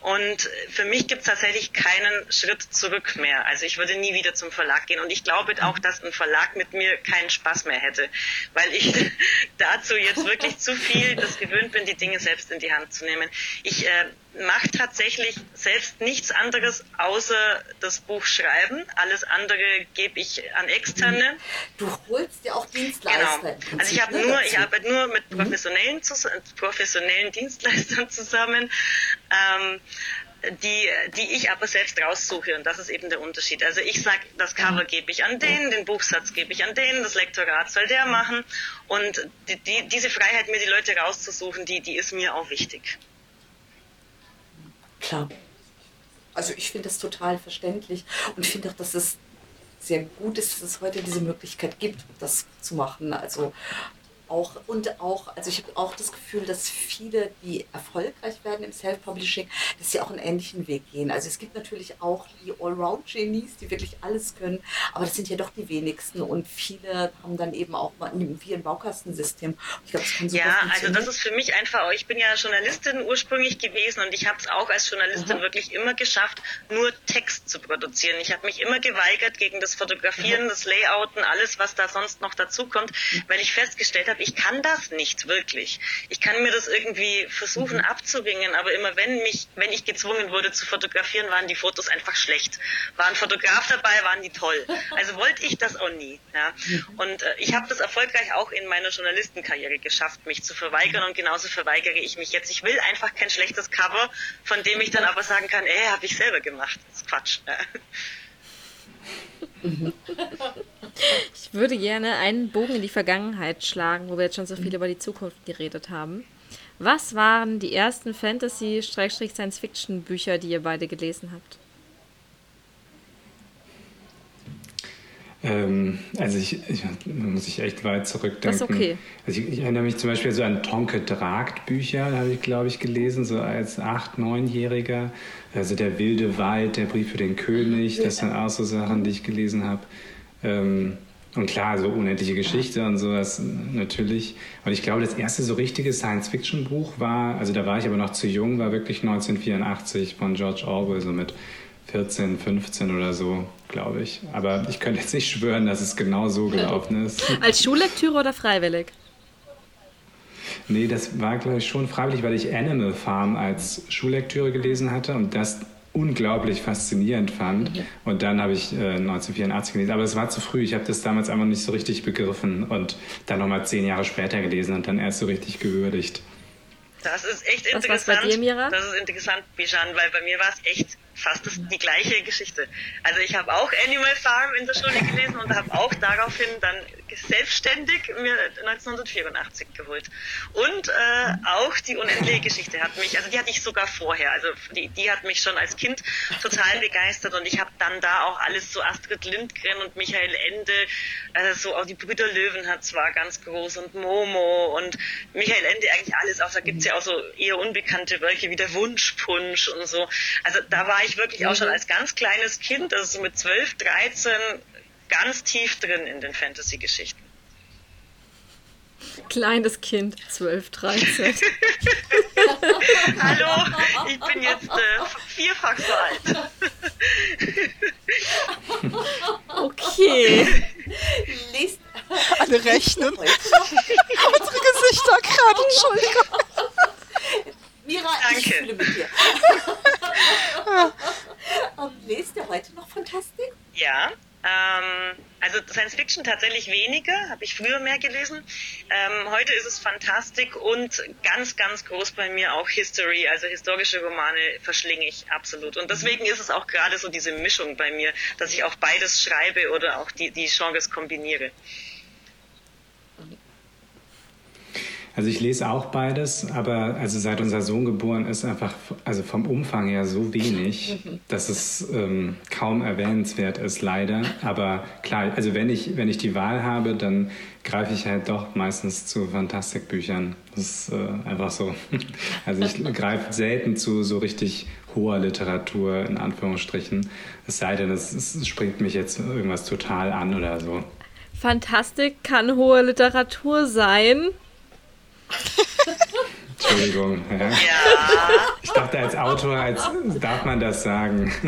und für mich gibt es tatsächlich keinen Schritt zurück mehr. Also ich würde nie wieder zum Verlag gehen. Und ich glaube auch, dass ein Verlag mit mir keinen Spaß mehr hätte, weil ich dazu jetzt wirklich zu viel das gewöhnt bin, die Dinge selbst in die Hand zu nehmen. Ich äh, mache tatsächlich selbst nichts anderes außer das Buch schreiben. Alles andere gebe ich an Externe. Du holst ja auch Dienstleister. Genau. Also ich habe ne, nur, ich arbeite nur mit mhm. professionellen, professionellen Dienstleistern zusammen. Ähm, die, die ich aber selbst raussuche und das ist eben der Unterschied. Also ich sage, das Cover gebe ich an den, den Buchsatz gebe ich an den, das Lektorat soll der machen und die, die, diese Freiheit, mir die Leute rauszusuchen, die, die ist mir auch wichtig. Klar. Also ich finde das total verständlich und finde auch, dass es sehr gut ist, dass es heute diese Möglichkeit gibt, das zu machen. Also auch und auch, also ich habe auch das Gefühl, dass viele, die erfolgreich werden im Self-Publishing, dass sie auch einen ähnlichen Weg gehen. Also es gibt natürlich auch die Allround-Genies, die wirklich alles können, aber das sind ja doch die wenigsten und viele haben dann eben auch mal wie ein Baukastensystem. Ich glaube, das kann super Ja, also das ist für mich einfach, ich bin ja Journalistin ursprünglich gewesen und ich habe es auch als Journalistin Aha. wirklich immer geschafft, nur Text zu produzieren. Ich habe mich immer geweigert gegen das Fotografieren, Aha. das Layouten, alles, was da sonst noch dazu kommt, mhm. weil ich festgestellt habe, ich kann das nicht wirklich. Ich kann mir das irgendwie versuchen mhm. abzuringen, aber immer wenn mich, wenn ich gezwungen wurde zu fotografieren, waren die Fotos einfach schlecht. War ein Fotograf dabei, waren die toll. Also wollte ich das auch nie. Ja. Mhm. Und äh, ich habe das erfolgreich auch in meiner Journalistenkarriere geschafft, mich zu verweigern und genauso verweigere ich mich jetzt. Ich will einfach kein schlechtes Cover, von dem ich dann aber sagen kann, ey, habe ich selber gemacht. Das ist Quatsch. Ja. Ich würde gerne einen Bogen in die Vergangenheit schlagen, wo wir jetzt schon so viel über die Zukunft geredet haben. Was waren die ersten Fantasy-Science-Fiction-Bücher, die ihr beide gelesen habt? Ähm, also ich, ich, muss ich echt weit zurückdenken. Das ist okay. Also ich, ich, erinnere mich zum Beispiel so an Tonke Dragt Bücher, habe ich glaube ich gelesen, so als acht, neunjähriger. Also der wilde Wald, der Brief für den König, das sind auch so Sachen, die ich gelesen habe. Ähm, und klar, so unendliche Geschichte und sowas natürlich. Und ich glaube, das erste so richtige Science-Fiction-Buch war, also da war ich aber noch zu jung, war wirklich 1984 von George Orwell, so mit 14, 15 oder so, glaube ich. Aber ich könnte jetzt nicht schwören, dass es genau so gelaufen ist. Als Schullektüre oder freiwillig? Nee, das war, glaube ich, schon freiwillig, weil ich Animal Farm als Schullektüre gelesen hatte und das unglaublich faszinierend fand. Ja. Und dann habe ich äh, 1984 gelesen. Aber es war zu früh. Ich habe das damals einfach nicht so richtig begriffen und dann nochmal zehn Jahre später gelesen und dann erst so richtig gewürdigt. Das ist echt interessant. Was bei dir, Mira? Das ist interessant, Bijan, weil bei mir war es echt fast das, die gleiche Geschichte. Also ich habe auch Animal Farm in der Schule gelesen und habe auch daraufhin dann selbstständig mir 1984 geholt. Und äh, auch die unendliche Geschichte hat mich, also die hatte ich sogar vorher, also die, die hat mich schon als Kind total begeistert und ich habe dann da auch alles so Astrid Lindgren und Michael Ende, also so auch die Brüder Löwen hat zwar ganz groß und Momo und Michael Ende eigentlich alles, auch da gibt's ja auch so eher unbekannte Werke wie der Wunschpunsch und so. Also da war ich wirklich auch schon als ganz kleines Kind, also so mit 12, 13, ganz tief drin in den Fantasy-Geschichten. Kleines Kind, 12, 13. Hallo, ich bin jetzt äh, vierfach so alt. okay. Lest alle rechnen. Unsere Gesichter gerade, Entschuldigung. Mira, Danke. ich fühle mit dir. um, lest ihr heute noch Fantastik? Ja. Ähm, also Science Fiction tatsächlich weniger, habe ich früher mehr gelesen. Ähm, heute ist es Fantastik und ganz, ganz groß bei mir auch History, also historische Romane verschlinge ich absolut. Und deswegen ist es auch gerade so diese Mischung bei mir, dass ich auch beides schreibe oder auch die, die Genres kombiniere. Also ich lese auch beides, aber also seit unser Sohn geboren ist, einfach also vom Umfang her so wenig, dass es ähm, kaum erwähnenswert ist, leider. Aber klar, also wenn ich, wenn ich die Wahl habe, dann greife ich halt doch meistens zu Fantastikbüchern. Das ist äh, einfach so. Also ich greife selten zu so richtig hoher Literatur, in Anführungsstrichen. Es sei denn, es, es springt mich jetzt irgendwas total an oder so. Fantastik kann hohe Literatur sein. Entschuldigung. Ja. ja. Ich dachte, als Autor als, darf man das sagen.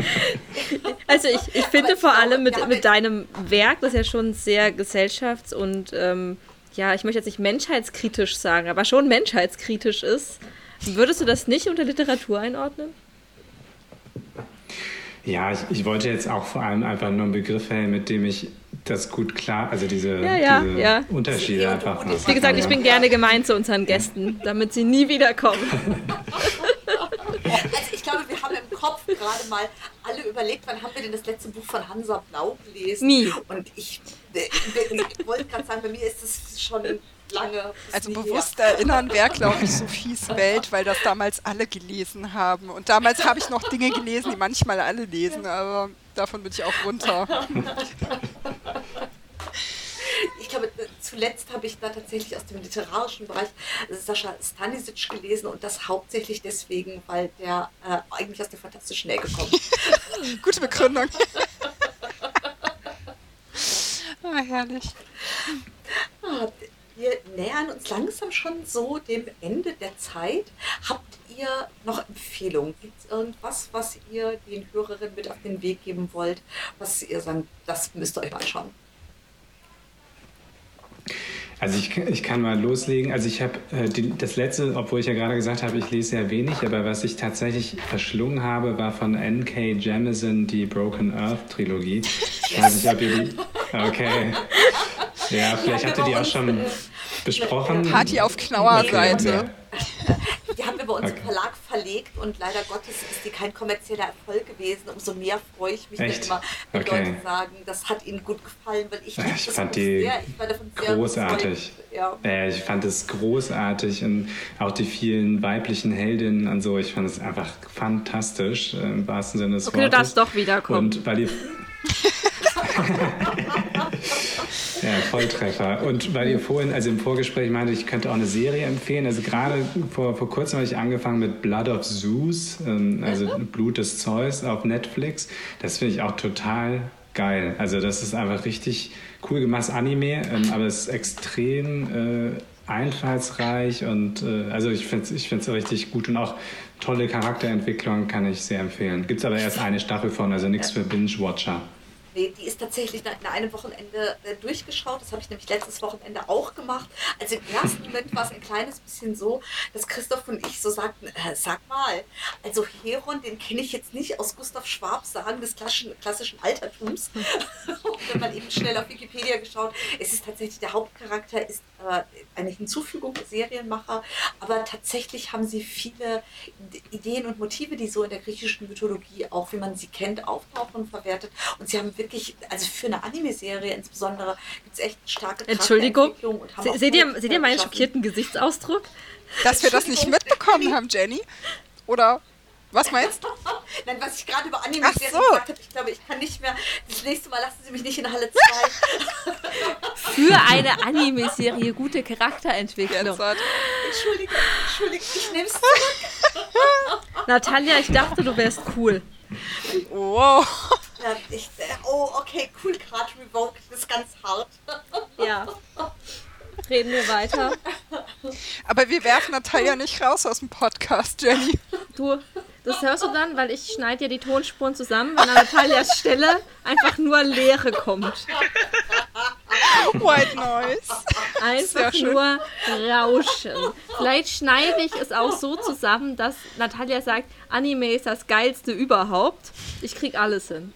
Also ich, ich finde vor allem mit, mit deinem Werk, das ja schon sehr gesellschafts- und ähm, ja, ich möchte jetzt nicht menschheitskritisch sagen, aber schon menschheitskritisch ist, würdest du das nicht unter Literatur einordnen? Ja, ich, ich wollte jetzt auch vor allem einfach nur einen Begriff wählen, mit dem ich das gut klar, also diese, ja, ja, diese ja. Unterschiede einfach. Machen. Wie gesagt, ich bin gerne gemein zu unseren Gästen, damit sie nie wiederkommen. Also ich glaube, wir haben im Kopf gerade mal alle überlegt, wann haben wir denn das letzte Buch von Hansa Blau gelesen? Nie. Und ich, ich, ich wollte gerade sagen, bei mir ist es schon lange. Also bewusst her. erinnern wäre, glaube ich, Sophies Welt, weil das damals alle gelesen haben. Und damals habe ich noch Dinge gelesen, die manchmal alle lesen, aber davon bin ich auch runter. Ich glaube, zuletzt habe ich da tatsächlich aus dem literarischen Bereich Sascha Stanisic gelesen und das hauptsächlich deswegen, weil der äh, eigentlich aus der fantastischen Ecke kommt. Gute Begründung. ah, herrlich. Ah, wir nähern uns langsam schon so dem Ende der Zeit. Habt ihr noch Empfehlungen? Gibt es irgendwas, was ihr den Hörerinnen mit auf den Weg geben wollt, was ihr sagt, das müsst ihr euch anschauen? Also ich, ich kann mal loslegen. Also ich habe äh, das letzte, obwohl ich ja gerade gesagt habe, ich lese sehr wenig, aber was ich tatsächlich verschlungen habe, war von N.K. Jemisin die Broken Earth Trilogie. Ich weiß nicht, ob ihr die... Okay. Ja, vielleicht habt ihr die auch schon besprochen. Party auf Knauer-Seite. Die haben wir bei uns okay. im Verlag verlegt und leider Gottes ist die kein kommerzieller Erfolg gewesen. Umso mehr freue ich mich, Echt? wenn immer okay. Leute sagen, das hat ihnen gut gefallen, weil ich, ich fand die sehr, ich großartig. Ja. ja. ich fand es großartig und auch die vielen weiblichen Heldinnen und so. Ich fand es einfach fantastisch im wahrsten Sinne des okay, Wortes. Okay, du darfst doch wiederkommen. Und weil die Ja, Volltreffer. Und weil ihr vorhin, also im Vorgespräch meinte, ich könnte auch eine Serie empfehlen. Also gerade vor, vor kurzem habe ich angefangen mit Blood of Zeus, ähm, also Blut des Zeus auf Netflix. Das finde ich auch total geil. Also das ist einfach richtig cool gemacht, Anime, ähm, aber es ist extrem äh, einfallsreich und äh, also ich finde es ich find's richtig gut und auch tolle Charakterentwicklung kann ich sehr empfehlen. Gibt es aber erst eine Staffel von, also nichts für Binge-Watcher. Nee, die ist tatsächlich nach, einem Wochenende äh, durchgeschaut. Das habe ich nämlich letztes Wochenende auch gemacht. Also im ersten Moment war es ein kleines bisschen so, dass Christoph und ich so sagten, äh, sag mal, also Heron, den kenne ich jetzt nicht aus Gustav Schwab sagen des klassischen, Altertums. Wenn man eben schnell auf Wikipedia geschaut, es ist tatsächlich, der Hauptcharakter ist eine Hinzufügung Serienmacher, aber tatsächlich haben sie viele Ideen und Motive, die so in der griechischen Mythologie auch, wie man sie kennt, auftauchen und verwertet. Und sie haben wirklich, also für eine Anime-Serie insbesondere, gibt es echt starke Entschuldigung, Se seht, ihr, seht ihr meinen schockierten Gesichtsausdruck? Dass wir das nicht mitbekommen haben, Jenny? Oder was meinst du? Nein, was ich gerade über Anime so. gesagt habe, ich glaube, ich kann nicht mehr. Das nächste Mal lassen Sie mich nicht in Halle 2. Für eine Anime-Serie gute Charakterentwicklung. Entschuldige, entschuldige, ich nehme es zurück. Natalia, ich dachte, du wärst cool. Wow. Ja, ich, oh, okay, cool, gerade revoked, das ist ganz hart. Ja. Reden wir weiter. Aber wir werfen Natalia nicht raus aus dem Podcast, Jenny. Du, das hörst du dann, weil ich schneide dir die Tonspuren zusammen, wenn an Natalias Stelle einfach nur Leere kommt. White Noise. Einfach nur Rauschen. Vielleicht schneide ich es auch so zusammen, dass Natalia sagt, Anime ist das geilste überhaupt. Ich krieg alles hin.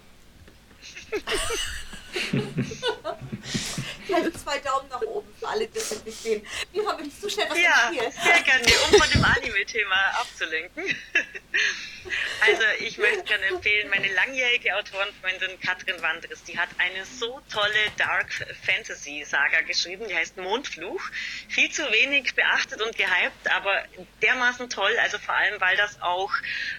Also zwei Daumen nach oben für alle, die das nicht sehen. Mira, möchtest du schnell was Ja, sehr gerne, um von dem Anime-Thema abzulenken. Also ich möchte gerne empfehlen, meine langjährige Autorenfreundin Katrin Wandres, die hat eine so tolle Dark Fantasy Saga geschrieben, die heißt Mondfluch. Viel zu wenig beachtet und gehypt, aber dermaßen toll, also vor allem, weil das auch,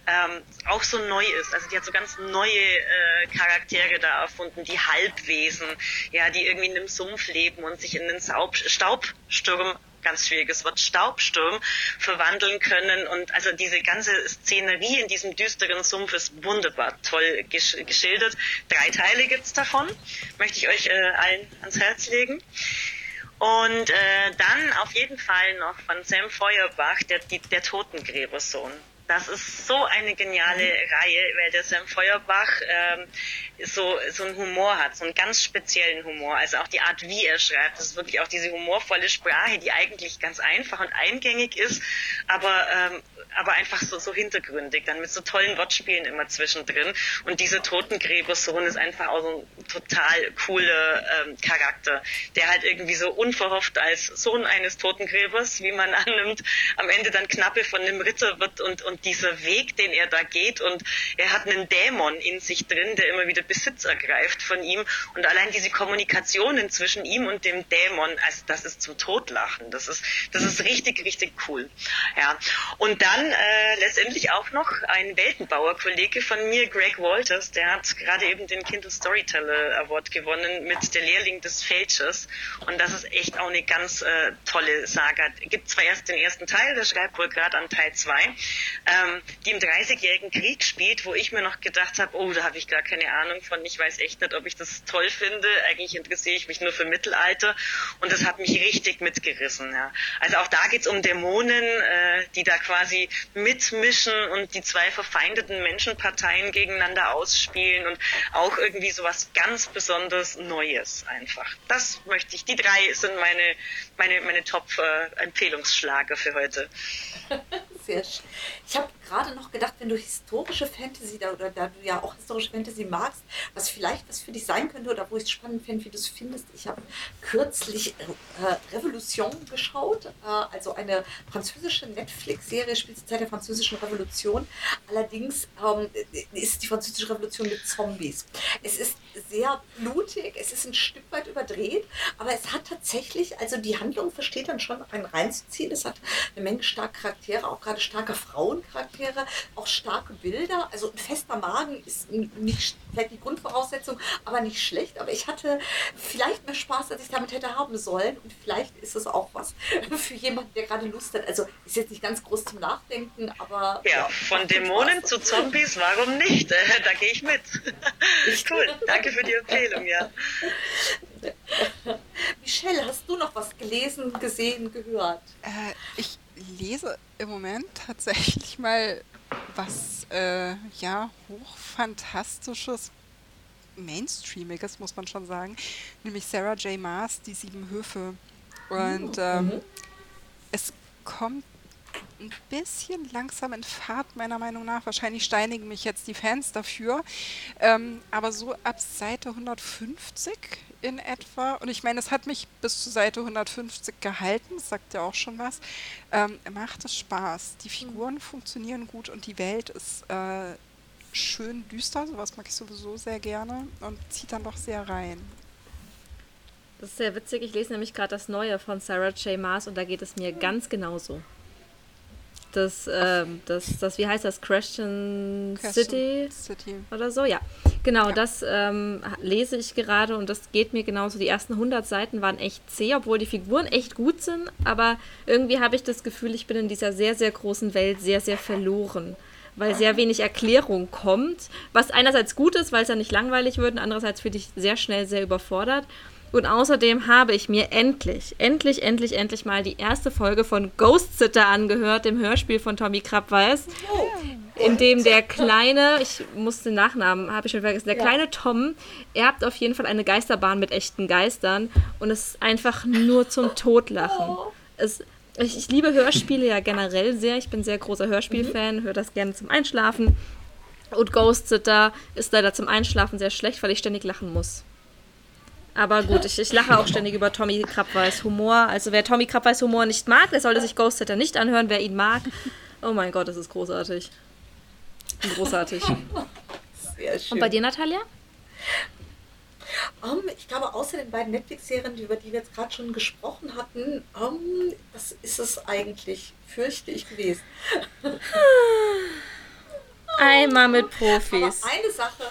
ähm, auch so neu ist. Also die hat so ganz neue äh, Charaktere da erfunden, die Halbwesen, ja, die irgendwie in einem Sumpf leben und sich in den Staub, Staubsturm ganz schwieriges Wort, Staubsturm verwandeln können. Und also diese ganze Szenerie in diesem düsteren Sumpf ist wunderbar toll gesch geschildert. Drei Teile gibt's davon, möchte ich euch äh, allen ans Herz legen. Und äh, dann auf jeden Fall noch von Sam Feuerbach, der, der Totengräbersohn. Das ist so eine geniale mhm. Reihe, weil der Sam Feuerbach ähm, so, so einen Humor hat, so einen ganz speziellen Humor. Also auch die Art, wie er schreibt, das ist wirklich auch diese humorvolle Sprache, die eigentlich ganz einfach und eingängig ist, aber, ähm, aber einfach so, so hintergründig, dann mit so tollen Wortspielen immer zwischendrin. Und dieser Totengräbersohn ist einfach auch so ein total cooler ähm, Charakter, der halt irgendwie so unverhofft als Sohn eines Totengräbers, wie man annimmt, am Ende dann Knappe von einem Ritter wird und, und dieser Weg, den er da geht und er hat einen Dämon in sich drin, der immer wieder Besitz ergreift von ihm und allein diese Kommunikationen zwischen ihm und dem Dämon, also das ist zum Totlachen. Das ist, das ist richtig, richtig cool. Ja. Und dann äh, letztendlich auch noch ein Weltenbauer-Kollege von mir, Greg Walters, der hat gerade eben den Kindle Storyteller Award gewonnen mit Der Lehrling des Fälschers. Und das ist echt auch eine ganz äh, tolle Saga. Gibt zwar erst den ersten Teil, der schreibt wohl gerade an Teil 2, ähm, die im Dreißigjährigen Krieg spielt, wo ich mir noch gedacht habe, oh, da habe ich gar keine Ahnung von. Ich weiß echt nicht, ob ich das toll finde. Eigentlich interessiere ich mich nur für Mittelalter und das hat mich richtig mitgerissen. Ja. Also auch da geht es um Dämonen, äh, die da quasi mitmischen und die zwei verfeindeten Menschenparteien gegeneinander ausspielen und auch irgendwie so was ganz besonders Neues einfach. Das möchte ich. Die drei sind meine, meine, meine Top-Empfehlungsschlager äh, für heute. Sehr schön. Ich habe gerade noch gedacht, wenn du historische Fantasy da, oder da du ja auch historische Fantasy magst, was vielleicht was für dich sein könnte oder wo ich es spannend fände, wie du es findest. Ich habe kürzlich äh, Revolution geschaut, äh, also eine französische Netflix-Serie, spielt zur Zeit der französischen Revolution. Allerdings ähm, ist die französische Revolution mit Zombies. Es ist sehr blutig, es ist ein Stück weit überdreht, aber es hat tatsächlich, also die Handlung versteht dann schon einen reinzuziehen. Es hat eine Menge starke Charaktere, auch gerade starke Frauencharaktere, auch starke Bilder. Also ein fester Magen ist nicht vielleicht die Grundvoraussetzung, aber nicht schlecht. Aber ich hatte vielleicht mehr Spaß, als ich damit hätte haben sollen. Und vielleicht ist es auch was für jemanden, der gerade Lust hat. Also ist jetzt nicht ganz groß zum Nachdenken, aber. Ja, ja von Dämonen zu Zombies, warum nicht? da gehe ich mit. cool, danke für die Empfehlung, ja. Michelle, hast du noch was gelesen, gesehen, gehört? Äh, ich lese im Moment tatsächlich mal was äh, ja hochfantastisches, mainstreamiges, muss man schon sagen, nämlich Sarah J. Maas, die sieben Höfe. Und mhm. ähm, mhm. es kommt ein bisschen langsam in Fahrt, meiner Meinung nach. Wahrscheinlich steinigen mich jetzt die Fans dafür. Ähm, aber so ab Seite 150 in etwa. Und ich meine, es hat mich bis zur Seite 150 gehalten, das sagt ja auch schon was. Ähm, macht es Spaß. Die Figuren mhm. funktionieren gut und die Welt ist äh, schön düster. Sowas mag ich sowieso sehr gerne und zieht dann doch sehr rein. Das ist sehr witzig. Ich lese nämlich gerade das Neue von Sarah J. Maas und da geht es mir ganz genauso das, ähm, das, das, wie heißt das, Christian City, City, oder so, ja. Genau, das ähm, lese ich gerade und das geht mir genauso. Die ersten 100 Seiten waren echt zäh, obwohl die Figuren echt gut sind, aber irgendwie habe ich das Gefühl, ich bin in dieser sehr, sehr großen Welt sehr, sehr verloren weil sehr wenig Erklärung kommt, was einerseits gut ist, weil es ja nicht langweilig wird und andererseits finde ich sehr schnell sehr überfordert. Und außerdem habe ich mir endlich, endlich, endlich, endlich mal die erste Folge von Ghost Sitter angehört, dem Hörspiel von Tommy Krabweis. Oh. In dem der kleine, ich muss den Nachnamen, habe ich schon vergessen, der ja. kleine Tom erbt auf jeden Fall eine Geisterbahn mit echten Geistern und es ist einfach nur zum Totlachen. Oh. Es, ich, ich, liebe Hörspiele ja generell sehr. Ich bin sehr großer Hörspielfan, höre das gerne zum Einschlafen. Und Ghost Sitter ist leider zum Einschlafen sehr schlecht, weil ich ständig lachen muss. Aber gut, ich, ich lache auch ständig über Tommy Krabweis Humor. Also wer Tommy Krabweis Humor nicht mag, der sollte sich Ghost Sitter nicht anhören. Wer ihn mag, oh mein Gott, das ist großartig. Großartig. Sehr schön. Und bei dir, Natalia? Um, ich glaube, außer den beiden Netflix-Serien, über die wir jetzt gerade schon gesprochen hatten, um, das ist es eigentlich, fürchte ich, gewesen. Einmal mit Profis. Aber eine Sache,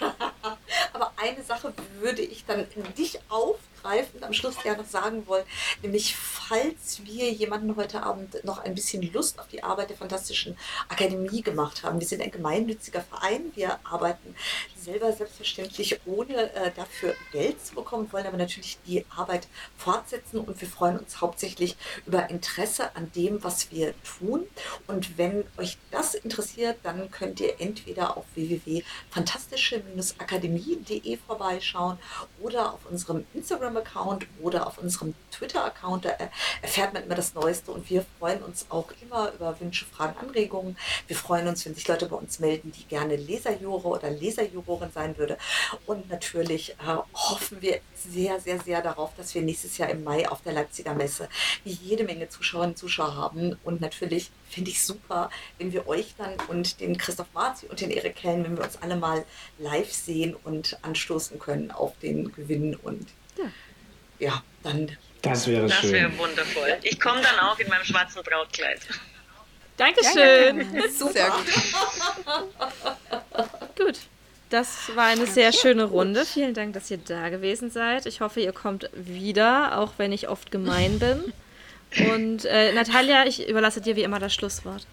aber eine Sache würde ich dann dich auf aufgreifen am Schluss gerne sagen wollen, nämlich falls wir jemanden heute Abend noch ein bisschen Lust auf die Arbeit der Fantastischen Akademie gemacht haben. Wir sind ein gemeinnütziger Verein, wir arbeiten selber selbstverständlich ohne äh, dafür Geld zu bekommen, wollen aber natürlich die Arbeit fortsetzen und wir freuen uns hauptsächlich über Interesse an dem, was wir tun. Und wenn euch das interessiert, dann könnt ihr entweder auf www.fantastische-akademie.de vorbeischauen oder auf unserem Instagram Instagram-Account oder auf unserem Twitter-Account. Da erfährt man immer das Neueste und wir freuen uns auch immer über Wünsche, Fragen, Anregungen. Wir freuen uns, wenn sich Leute bei uns melden, die gerne Leserjure oder Leserjurorin sein würde. Und natürlich äh, hoffen wir sehr, sehr, sehr darauf, dass wir nächstes Jahr im Mai auf der Leipziger Messe jede Menge Zuschauerinnen und Zuschauer haben. Und natürlich finde ich super, wenn wir euch dann und den Christoph Marzi und den Erik Kellen, wenn wir uns alle mal live sehen und anstoßen können auf den Gewinn und ja, dann. Das wäre das schön. Das wäre wundervoll. Ich komme dann auch in meinem schwarzen Brautkleid. Dankeschön. Ja, ja, Sehr gut. gut. Das war eine sehr schöne Runde. Vielen Dank, dass ihr da gewesen seid. Ich hoffe, ihr kommt wieder, auch wenn ich oft gemein bin. Und äh, Natalia, ich überlasse dir wie immer das Schlusswort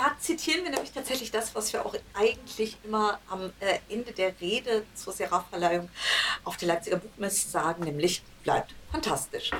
da zitieren wir nämlich tatsächlich das, was wir auch eigentlich immer am äh, Ende der Rede zur Seraph-Verleihung auf der Leipziger Buchmesse sagen, nämlich bleibt fantastisch.